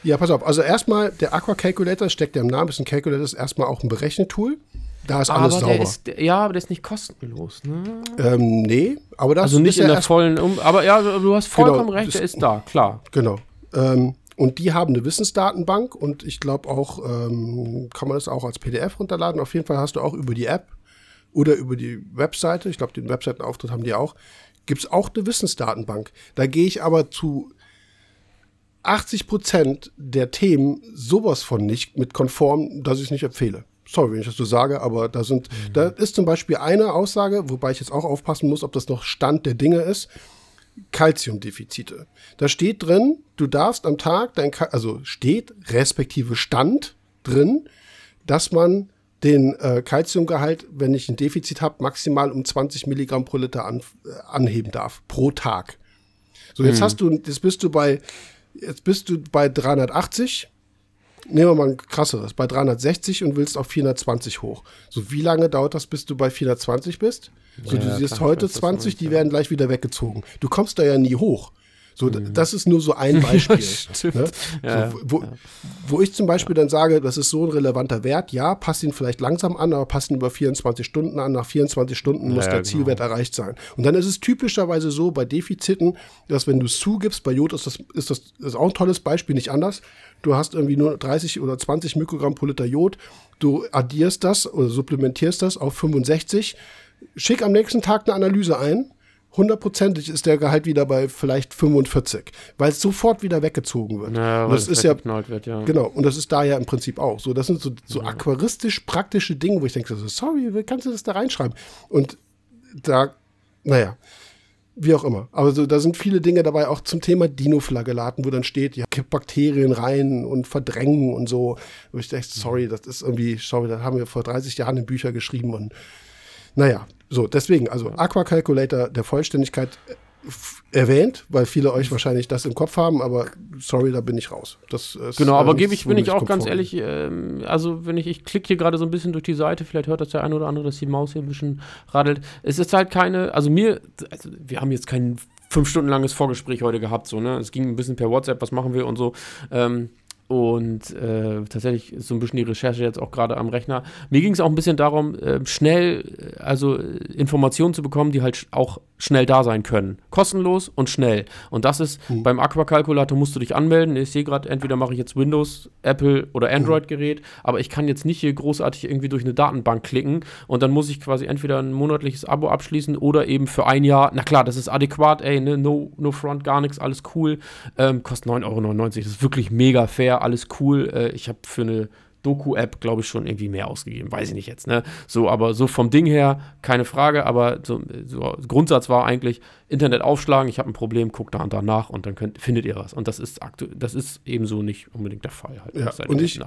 Ja, pass auf. Also erstmal, der Aquacalculator steckt ja im Namen, ist ein Calculator, ist erstmal auch ein Berechnetool. Da ist alles aber sauber. ist, ja, aber der ist nicht kostenlos. Ne? ähm, nee, aber das Also nicht ist in der vollen, um, aber ja, du hast vollkommen Genau, recht, der ist da, klar. Genau. Ähm, und die haben eine Wissensdatenbank und ich glaube auch, ähm, kann man das auch als PDF runterladen. Auf jeden Fall hast du auch über die App oder über die Webseite, ich glaube, den Webseitenauftritt haben die auch, gibt es auch eine Wissensdatenbank. Da gehe ich aber zu 80 Prozent der Themen sowas von nicht mit konform, dass ich es nicht empfehle. Sorry, wenn ich das so sage, aber da sind, da ist zum Beispiel eine Aussage, wobei ich jetzt auch aufpassen muss, ob das noch Stand der Dinge ist. Kalziumdefizite. Da steht drin, du darfst am Tag dein, Ka also steht respektive Stand drin, dass man den äh, Kalziumgehalt, wenn ich ein Defizit habe, maximal um 20 Milligramm pro Liter an, äh, anheben darf pro Tag. So jetzt hast du, jetzt bist du bei, jetzt bist du bei 380. Nehmen wir mal ein krasseres, bei 360 und willst auf 420 hoch. So, wie lange dauert das, bis du bei 420 bist? So, Ja, du siehst heute ich weiß, was du 20, meinst, die werden gleich wieder weggezogen. Du kommst da ja nie hoch. So, d- das ist nur so ein Beispiel. Ne? Ja, so, wo, wo ich zum Beispiel dann sage, das ist so ein relevanter Wert, ja, passt ihn vielleicht langsam an, aber passt ihn über 24 Stunden an. Nach 24 Stunden muss Ja, der genau. Zielwert erreicht sein. Und dann ist es typischerweise so bei Defiziten, dass wenn du es zugibst, bei Jod ist das, ist das ist auch ein tolles Beispiel, nicht anders. Du hast irgendwie nur 30 oder 20 Mikrogramm pro Liter Jod, du addierst das oder supplementierst das auf 65, schick am nächsten Tag eine Analyse ein, hundertprozentig ist der Gehalt wieder bei vielleicht 45, weil es sofort wieder weggezogen wird. Ja, das ist ja, wird, ja. genau, und das ist da ja im Prinzip auch so. Das sind so, so aquaristisch praktische Dinge, wo ich denke, so, sorry, wie kannst du das da reinschreiben? Und da, naja, wie auch immer. Aber so, da sind viele Dinge dabei, auch zum Thema Dinoflagellaten, wo dann steht, ja, kipp Bakterien rein und verdrängen und so. Wo ich denke, sorry, das ist irgendwie, sorry, das haben wir vor 30 Jahren in Bücher geschrieben und naja, so, deswegen, also Aqua Calculator der Vollständigkeit äh, erwähnt, weil viele euch wahrscheinlich das im Kopf haben, aber sorry, da bin ich raus. Das ist, Genau, aber ähm, gebe ich, bin ich auch ganz ehrlich, ähm, also wenn ich, ich klicke hier gerade so ein bisschen durch die Seite, vielleicht hört das der eine oder andere, dass die Maus hier ein bisschen radelt. Es ist halt keine, also mir, also wir haben jetzt kein fünf Stunden langes Vorgespräch heute gehabt, so, ne? Es ging ein bisschen per WhatsApp, was machen wir und so. Ähm, und äh, tatsächlich ist so ein bisschen die Recherche jetzt auch gerade am Rechner. Mir ging es auch ein bisschen darum, äh, schnell, äh, also äh, Informationen zu bekommen, die halt sch auch schnell da sein können. Kostenlos und schnell. Und das ist, beim Aquakalkulator musst du dich anmelden. Ich sehe gerade, entweder mache ich jetzt Windows, Apple oder Android-Gerät, aber ich kann jetzt nicht hier großartig irgendwie durch eine Datenbank klicken und dann muss ich quasi entweder ein monatliches Abo abschließen oder eben für ein Jahr, na klar, das ist adäquat, ey, ne, no, no front, gar nichts, alles cool. Ähm, kostet 9,99 Euro, das ist wirklich mega fair, alles cool. Äh, ich habe für eine Doku-App, glaube ich, schon irgendwie mehr ausgegeben. Weiß ich nicht jetzt, ne? So, aber so vom Ding her, keine Frage, aber so, so Grundsatz war eigentlich, Internet aufschlagen, ich habe ein Problem, guck da und da nach und dann könnt, findet ihr was. Und das ist aktu das ist ebenso nicht unbedingt der Fall halt. Ja, und ihr ich-.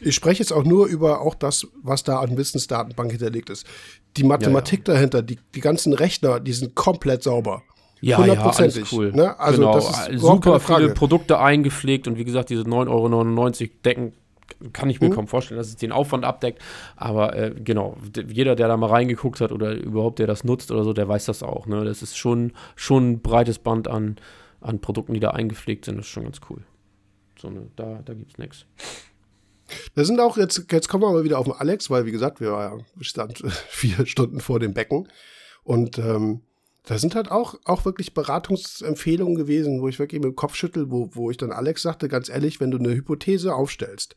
Ich spreche jetzt auch nur über auch das, was da an Wissensdatenbank hinterlegt ist. Die Mathematik dahinter, die, die ganzen Rechner, die sind komplett sauber. Ja, ja, alles Hundertprozentig, cool. ne? Also genau, das ist super viele Produkte eingepflegt und wie gesagt, diese 9,99 Euro decken, kann ich mir kaum vorstellen, dass es den Aufwand abdeckt. Aber äh, genau, jeder, der da mal reingeguckt hat oder überhaupt der das nutzt oder so, der weiß das auch. Ne? Das ist schon, schon ein breites Band an, an Produkten, die da eingepflegt sind. Das ist schon ganz cool. So, ne, da, da gibt es nichts. Da sind auch jetzt, jetzt kommen wir mal wieder auf den Alex, weil wie gesagt, wir ja, stand vier Stunden vor dem Becken. Und ähm, da sind halt auch, auch wirklich Beratungsempfehlungen gewesen, wo ich wirklich mit dem Kopf schüttel, wo, wo ich dann Alex sagte, ganz ehrlich, wenn du eine Hypothese aufstellst,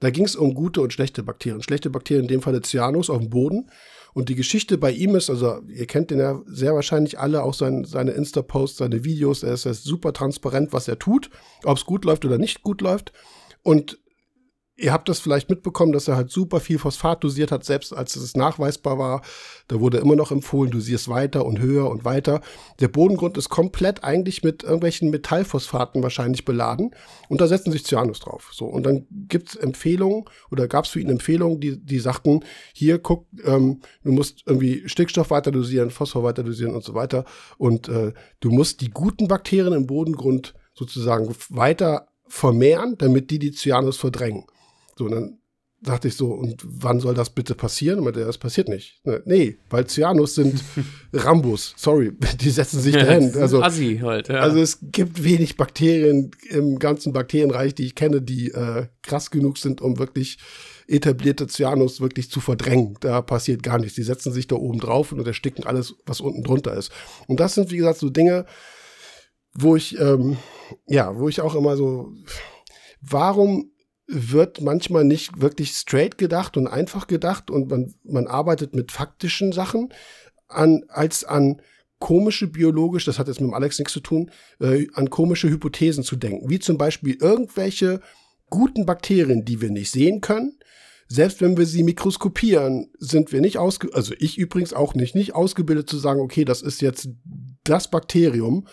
da ging es um gute und schlechte Bakterien. Schlechte Bakterien, in dem Falle Cyanus auf dem Boden. Und die Geschichte bei ihm ist, also ihr kennt den ja sehr wahrscheinlich alle, auch sein, seine Insta-Posts, seine Videos, er ist, er ist super transparent, was er tut, ob es gut läuft oder nicht gut läuft. Und Ihr habt das vielleicht mitbekommen, dass er halt super viel Phosphat dosiert hat, selbst als es nachweisbar war. Da wurde immer noch empfohlen, dosierst weiter und höher und weiter. Der Bodengrund ist komplett eigentlich mit irgendwelchen Metallphosphaten wahrscheinlich beladen. Und da setzen sich Cyanus drauf. So, und dann gibt's Empfehlungen oder gab's für ihn Empfehlungen, die, die sagten, hier guck, ähm, du musst irgendwie Stickstoff weiter dosieren, Phosphor weiter dosieren und so weiter. Und äh, du musst die guten Bakterien im Bodengrund sozusagen weiter vermehren, damit die die Cyanus verdrängen. So, und dann dachte ich so, und wann soll das bitte passieren? Und meinte, das passiert nicht. Ne, Nee, weil Cyanus sind Rambus, sorry, die setzen sich dahin. Also, Assi halt, ja. also es gibt wenig Bakterien im ganzen Bakterienreich, die ich kenne, die äh, krass genug sind, um wirklich etablierte Cyanus wirklich zu verdrängen. Da passiert gar nichts. Die setzen sich da oben drauf und ersticken alles, was unten drunter ist. Und das sind, wie gesagt, so Dinge, wo ich, ähm, ja, wo ich auch immer so, warum wird manchmal nicht wirklich straight gedacht und einfach gedacht und man, man arbeitet mit faktischen Sachen an, als an komische biologisch, das hat jetzt mit dem Alex nichts zu tun, äh, an komische Hypothesen zu denken. Wie zum Beispiel irgendwelche guten Bakterien, die wir nicht sehen können. Selbst wenn wir sie mikroskopieren, sind wir nicht ausge, also ich übrigens auch nicht, nicht ausgebildet zu sagen, okay, das ist jetzt das Bakterium,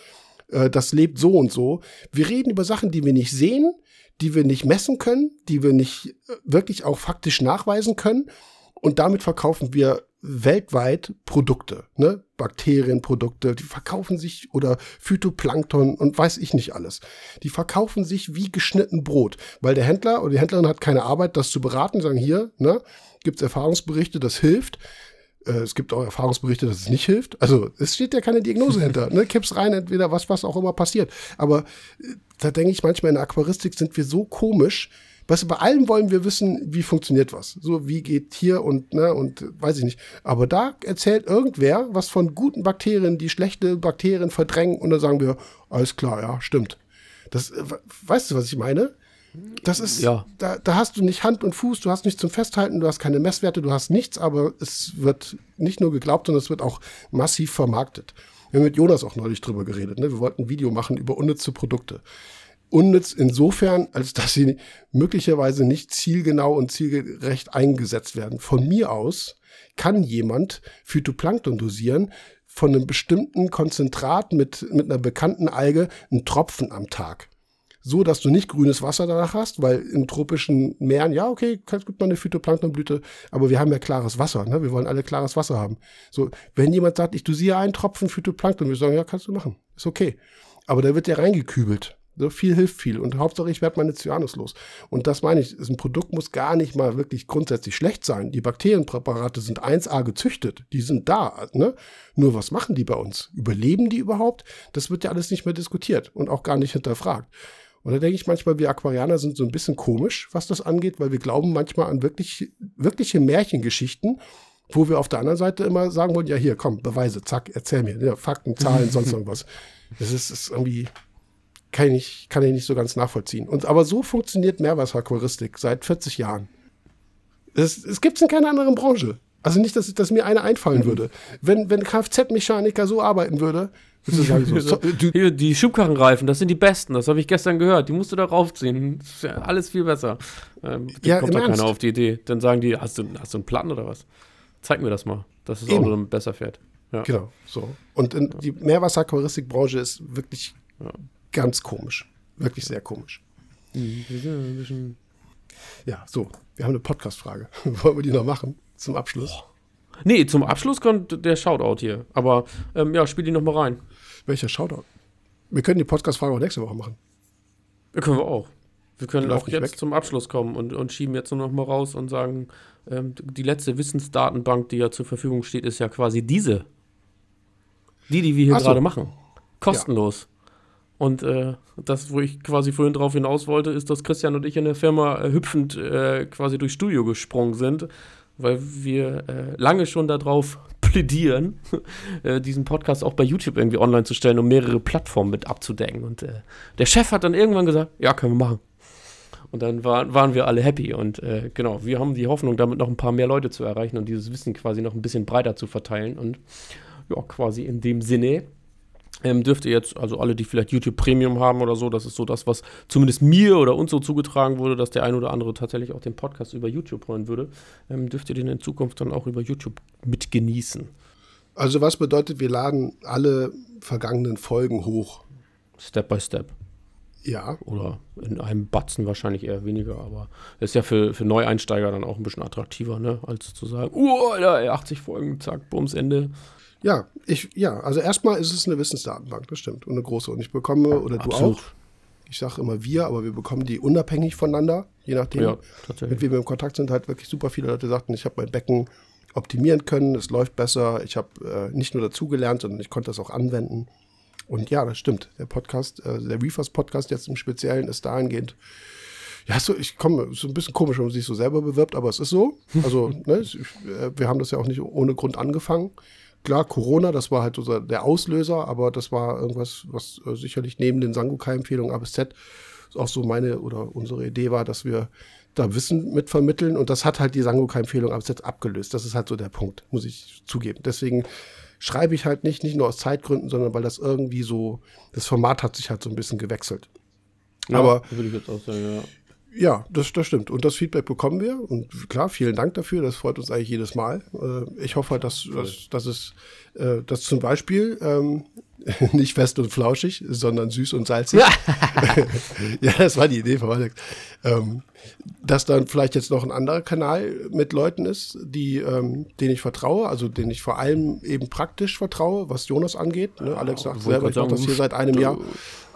äh, das lebt so und so. Wir reden über Sachen, die wir nicht sehen, die wir nicht messen können, die wir nicht äh, wirklich auch faktisch nachweisen können. Und damit verkaufen wir weltweit Produkte, ne? Bakterienprodukte, die verkaufen sich oder Phytoplankton und weiß ich nicht alles. Die verkaufen sich wie geschnitten Brot, weil der Händler oder die Händlerin hat keine Arbeit, das zu beraten, sagen hier, ne? Gibt's Erfahrungsberichte, das hilft. Äh, Es gibt auch Erfahrungsberichte, dass es nicht hilft. Also es steht ja keine Diagnose hinter. Ne? Kipp's rein, entweder was, was auch immer passiert. Aber äh, da denke ich manchmal in der Aquaristik sind wir so komisch. Was bei allem wollen wir wissen, wie funktioniert was. So wie geht hier und ne und äh, weiß ich nicht. Aber da erzählt irgendwer was von guten Bakterien, die schlechte Bakterien verdrängen und dann sagen wir, alles klar, ja, stimmt. Das, we- weißt du, was ich meine? Das ist, Ja. da, da hast du nicht Hand und Fuß, du hast nichts zum Festhalten, du hast keine Messwerte, du hast nichts, aber es wird nicht nur geglaubt, sondern es wird auch massiv vermarktet. Wir haben mit Jonas auch neulich drüber geredet. Ne? Wir wollten ein Video machen über unnütze Produkte. Unnütz insofern, als dass sie möglicherweise nicht zielgenau und zielgerecht eingesetzt werden. Von mir aus kann jemand Phytoplankton dosieren, von einem bestimmten Konzentrat mit, mit einer bekannten Alge einen Tropfen am Tag. So, dass du nicht grünes Wasser danach hast, weil in tropischen Meeren, ja, okay, gibt man eine Phytoplanktonblüte, aber wir haben ja klares Wasser, ne? Wir wollen alle klares Wasser haben. So, wenn jemand sagt, ich dosiere einen Tropfen Phytoplankton, wir sagen, ja, kannst du machen. Ist okay. Aber da wird ja reingekübelt. So viel hilft viel. Und Hauptsache, ich werde meine Cyanus los. Und das meine ich, ein Produkt muss gar nicht mal wirklich grundsätzlich schlecht sein. Die Bakterienpräparate sind 1A gezüchtet. Die sind da. Ne? Nur was machen die bei uns? Überleben die überhaupt? Das wird ja alles nicht mehr diskutiert und auch gar nicht hinterfragt. Und da denke ich manchmal, wir Aquarianer sind so ein bisschen komisch, was das angeht, weil wir glauben manchmal an wirklich, wirkliche Märchengeschichten, wo wir auf der anderen Seite immer sagen wollen, ja hier, komm, Beweise, zack, erzähl mir, ja, Fakten, Zahlen, sonst irgendwas. Das ist, ist irgendwie, kann ich, kann ich nicht so ganz nachvollziehen. Und, aber so funktioniert Meerwasseraquaristik seit 40 Jahren. Es, es gibt es in keiner anderen Branche. Also nicht, dass, dass mir eine einfallen mhm. würde. Wenn, wenn Kfz-Mechaniker so arbeiten würde, sagen, so, so, Hier, die Schubkarrenreifen, das sind die besten, das habe ich gestern gehört. Die musst du da raufziehen. Das ist ja alles viel besser. Ähm, ja, kommt da keiner auf die Idee. Dann sagen die, hast du, hast du einen Platten oder was? Zeig mir das mal, dass es Eben. auch besser fährt. Ja. Genau, so. Und in, die Meerwasseraquaristikbranche ist wirklich ja ganz komisch. Wirklich sehr komisch. Mhm, ja, so, wir haben eine Podcast-Frage. Wollen wir die noch machen zum Abschluss? Nee, zum Abschluss kommt der Shoutout hier. Aber ähm, ja, spiel die noch mal rein. Welcher Shoutout? Wir können die Podcast-Frage auch nächste Woche machen. Ja, können wir auch. Wir können auch jetzt weg. zum Abschluss kommen und, und schieben jetzt nur noch mal raus und sagen, ähm, die letzte Wissensdatenbank, die ja zur Verfügung steht, ist ja quasi diese. Die, die wir hier so. gerade machen. Kostenlos. Ja. Und äh, das, wo ich quasi vorhin drauf hinaus wollte, ist, dass Christian und ich in der Firma äh, hüpfend äh, quasi durchs Studio gesprungen sind, weil wir äh, lange schon darauf plädieren, äh, diesen Podcast auch bei YouTube irgendwie online zu stellen, um mehrere Plattformen mit abzudecken. Und äh, der Chef hat dann irgendwann gesagt, ja, können wir machen. Und dann war, waren wir alle happy. Und genau, wir haben die Hoffnung, damit noch ein paar mehr Leute zu erreichen und dieses Wissen quasi noch ein bisschen breiter zu verteilen. Und ja, quasi in dem Sinne ähm, dürft ihr jetzt, also alle, die vielleicht YouTube Premium haben oder so, das ist so das, was zumindest mir oder uns so zugetragen wurde, dass der ein oder andere tatsächlich auch den Podcast über YouTube hören würde, ähm, dürft ihr den in Zukunft dann auch über YouTube mitgenießen. Also was bedeutet, wir laden alle vergangenen Folgen hoch? Step by Step. Ja. Oder in einem Batzen wahrscheinlich eher weniger, aber ist ja für, für Neueinsteiger dann auch ein bisschen attraktiver, ne? Als zu sagen, oh, Alter, 80 Folgen, zack, bums, Ende. Ja, ich, ja, also erstmal ist es eine Wissensdatenbank, das stimmt. Und eine große. Und ich bekomme, oder du Absolut. auch, ich sage immer wir, aber wir bekommen die unabhängig voneinander, je nachdem, ja, mit wem wir im Kontakt sind, halt wirklich super viele Leute sagten, ich habe mein Becken optimieren können, es läuft besser, ich habe äh, nicht nur dazugelernt, sondern ich konnte das auch anwenden. Und ja, das stimmt. Der Podcast, äh, der Reefers Podcast jetzt im Speziellen ist dahingehend, ja, so, ich komme, so ein bisschen komisch, wenn man sich so selber bewirbt, aber es ist so. Also, ne, ich, äh, wir haben das ja auch nicht ohne Grund angefangen klar, Corona, das war halt so der Auslöser, aber das war irgendwas, was äh, sicherlich neben den Sangokai-Empfehlungen A bis Z auch so meine oder unsere Idee war, dass wir da Wissen mitvermitteln und das hat halt die Sangokai-Empfehlung A bis Z abgelöst. Das ist halt so der Punkt, muss ich zugeben. Deswegen schreibe ich halt nicht, nicht nur aus Zeitgründen, sondern weil das irgendwie so, das Format hat sich halt so ein bisschen gewechselt. Ja, aber würde ich jetzt auch sagen, ja. Ja, das, das stimmt. Und das Feedback bekommen wir. Und klar, vielen Dank dafür. Das freut uns eigentlich jedes Mal. Äh, ich hoffe, dass, dass, dass es, äh, dass zum Beispiel ähm, nicht fest und flauschig, sondern süß und salzig. ja, das war die Idee von Alex. Ähm, dass dann vielleicht jetzt noch ein anderer Kanal mit Leuten ist, die, ähm, denen ich vertraue, also denen ich vor allem eben praktisch vertraue, was Jonas angeht. Ne? Alex sagt selber, ich mache das hier seit einem Jahr.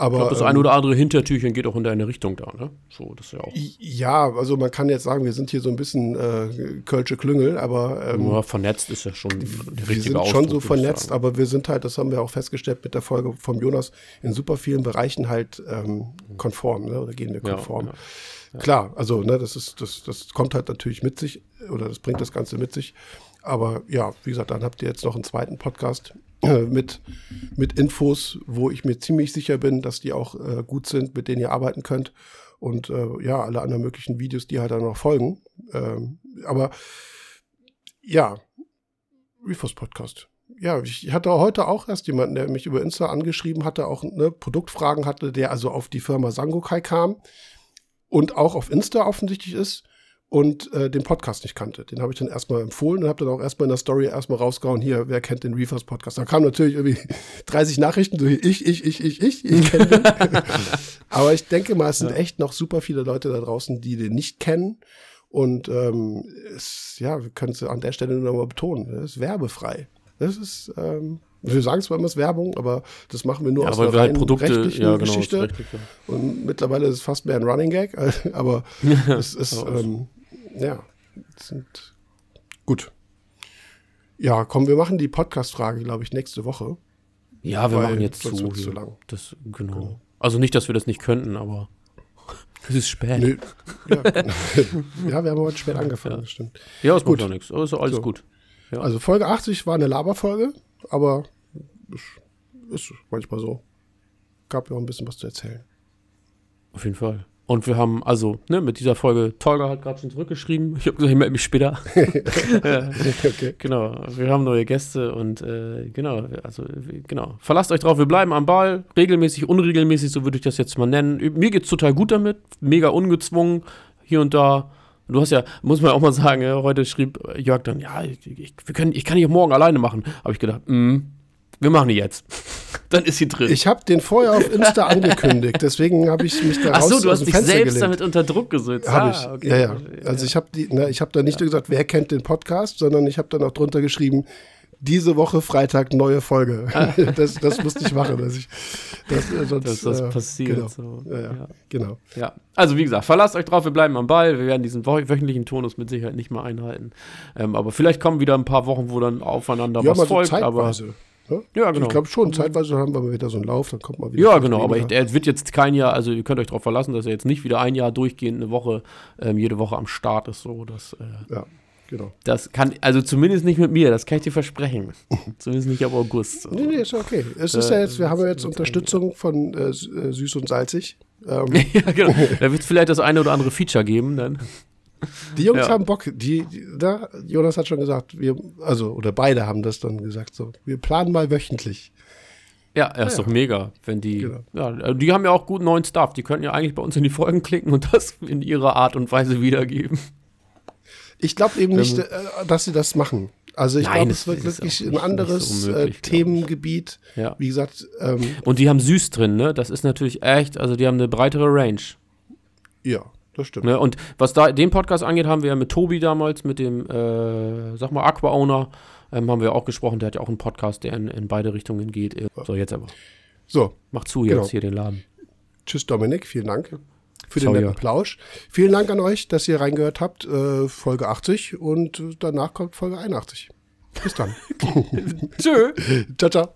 Aber, ich glaub, das ähm, ein oder andere Hintertürchen geht auch in deine Richtung da, ne? So, das ist ja auch. Ja, also man kann jetzt sagen, wir sind hier so ein bisschen äh, Kölsche Klüngel, aber. Ähm, Nur vernetzt ist ja schon der Wir sind Ausdruck, schon so vernetzt, aber wir sind halt, das haben wir auch festgestellt mit der Folge vom Jonas, in super vielen Bereichen halt ähm, konform, ne? Oder gehen wir konform. Ja, ja. Klar, also ne, das ist, das, das kommt halt natürlich mit sich oder das bringt das Ganze mit sich. Aber ja, wie gesagt, dann habt ihr jetzt noch einen zweiten Podcast äh, mit, mit Infos, wo ich mir ziemlich sicher bin, dass die auch äh, gut sind, mit denen ihr arbeiten könnt. Und äh, ja, alle anderen möglichen Videos, die halt dann noch folgen. Ähm, aber ja, Refos Podcast. ja, ich hatte heute auch erst jemanden, der mich über Insta angeschrieben hatte, auch ne, Produktfragen hatte, der also auf die Firma Sangokai kam und auch auf Insta offensichtlich ist und äh, den Podcast nicht kannte. Den habe ich dann erstmal empfohlen und habe dann auch erstmal in der Story erstmal rausgehauen, hier, wer kennt den Reefers Podcast? Da kamen natürlich irgendwie 30 Nachrichten, so ich, ich, ich, ich, ich, ich kenne den. Aber ich denke mal, es sind ja. echt noch super viele Leute da draußen, die den nicht kennen. Und ähm, es, ja, wir können es an der Stelle nur noch mal betonen, es ist werbefrei. Das ist, ähm, wir sagen zwar immer es Werbung, aber das machen wir nur ja, aus einer halt Produkte, rechtlichen ja, genau, Geschichte. Rechtlich, ja. Und mittlerweile ist es fast mehr ein Running Gag, aber es ist, ähm, ja, sind gut. Ja, komm, wir machen die Podcast-Frage, glaube ich, nächste Woche. Ja, wir machen jetzt zu. zu lang. Das, genau. genau. Also nicht, dass wir das nicht könnten, aber es ist spät. Nee, ja, ja, wir haben heute spät angefangen, ja. stimmt. Ja, es macht doch nichts. Also alles so. gut. Ja. Also Folge 80 war eine Laberfolge, aber ist, ist manchmal so. Gab ja auch ein bisschen was zu erzählen. Auf jeden Fall. Und wir haben, also, ne, mit dieser Folge, Tolga hat gerade schon zurückgeschrieben. Ich habe gesagt, ich melde mich später. okay. Genau, wir haben neue Gäste und äh, genau, also, genau. Verlasst euch drauf, wir bleiben am Ball, regelmäßig, unregelmäßig, so würde ich das jetzt mal nennen. Mir geht's total gut damit, mega ungezwungen, hier und da. Du hast ja, muss man auch mal sagen, ja, heute schrieb Jörg dann, ja, ich, ich, wir können, ich kann die auch morgen alleine machen. Habe ich gedacht, mh, wir machen die jetzt. Dann ist sie drin. Ich habe den vorher auf Insta angekündigt, deswegen habe ich mich da Ach so, du hast dich Fenster selbst gelegt. damit unter Druck gesetzt. Hab ah, ich. Okay. Ja, ja. Also ich habe ne, ich habe da nicht ja. nur gesagt, wer kennt den Podcast, sondern ich habe dann auch drunter geschrieben, diese Woche Freitag neue Folge. Ah. das, das musste ich machen, dass ich das, äh, sonst, dass das äh, passiert. Genau. So. Ja, ja, genau. Ja, also wie gesagt, verlasst euch drauf, wir bleiben am Ball. Wir werden diesen wöchentlichen Tonus mit Sicherheit nicht mehr einhalten. Ähm, aber vielleicht kommen wieder ein paar Wochen, wo dann aufeinander ja, was folgt. Zeitweise. Aber Ne? Ja, genau. Ich glaube schon, zeitweise haben wir wieder so einen Lauf, dann kommt mal wieder. Ja, genau, aber ich, er wird jetzt kein Jahr, also ihr könnt euch darauf verlassen, dass er jetzt nicht wieder ein Jahr durchgehend eine Woche, ähm, jede Woche am Start ist. So, dass, äh, ja, genau. Das kann, also zumindest nicht mit mir, das kann ich dir versprechen. zumindest nicht ab August. So. Nee, nee, ist okay. Es ist ja jetzt, wir haben ja jetzt Unterstützung von äh, äh, Süß und Salzig. Ähm. ja, genau. Da wird es vielleicht das eine oder andere Feature geben dann. Die Jungs ja. haben Bock. Die, die, da, Jonas hat schon gesagt, wir, also, oder beide haben das dann gesagt, so, wir planen mal wöchentlich. Ja, er ist ja. doch mega, wenn die. Genau. Ja, die haben ja auch guten neuen Stuff. Die könnten ja eigentlich bei uns in die Folgen klicken und das in ihrer Art und Weise wiedergeben. Ich glaube eben nicht, äh, dass sie das machen. Also ich glaube, es wird wirklich ein anderes so äh, Themengebiet. Ja. Wie gesagt. Ähm, und die haben süß drin, ne? Das ist natürlich echt, also die haben eine breitere Range. Ja das stimmt. Ne? Und was da den Podcast angeht, haben wir ja mit Tobi damals, mit dem, äh, sag mal, Aqua-Owner, ähm, haben wir auch gesprochen. Der hat ja auch einen Podcast, der in, in beide Richtungen geht. So, jetzt aber. So. Mach zu jetzt genau. hier den Laden. Tschüss, Dominik. Vielen Dank für den netten Plausch. Vielen Dank an euch, dass ihr reingehört habt. Äh, Folge 80 und danach kommt Folge 81. Bis dann. Tschö. ciao, ciao.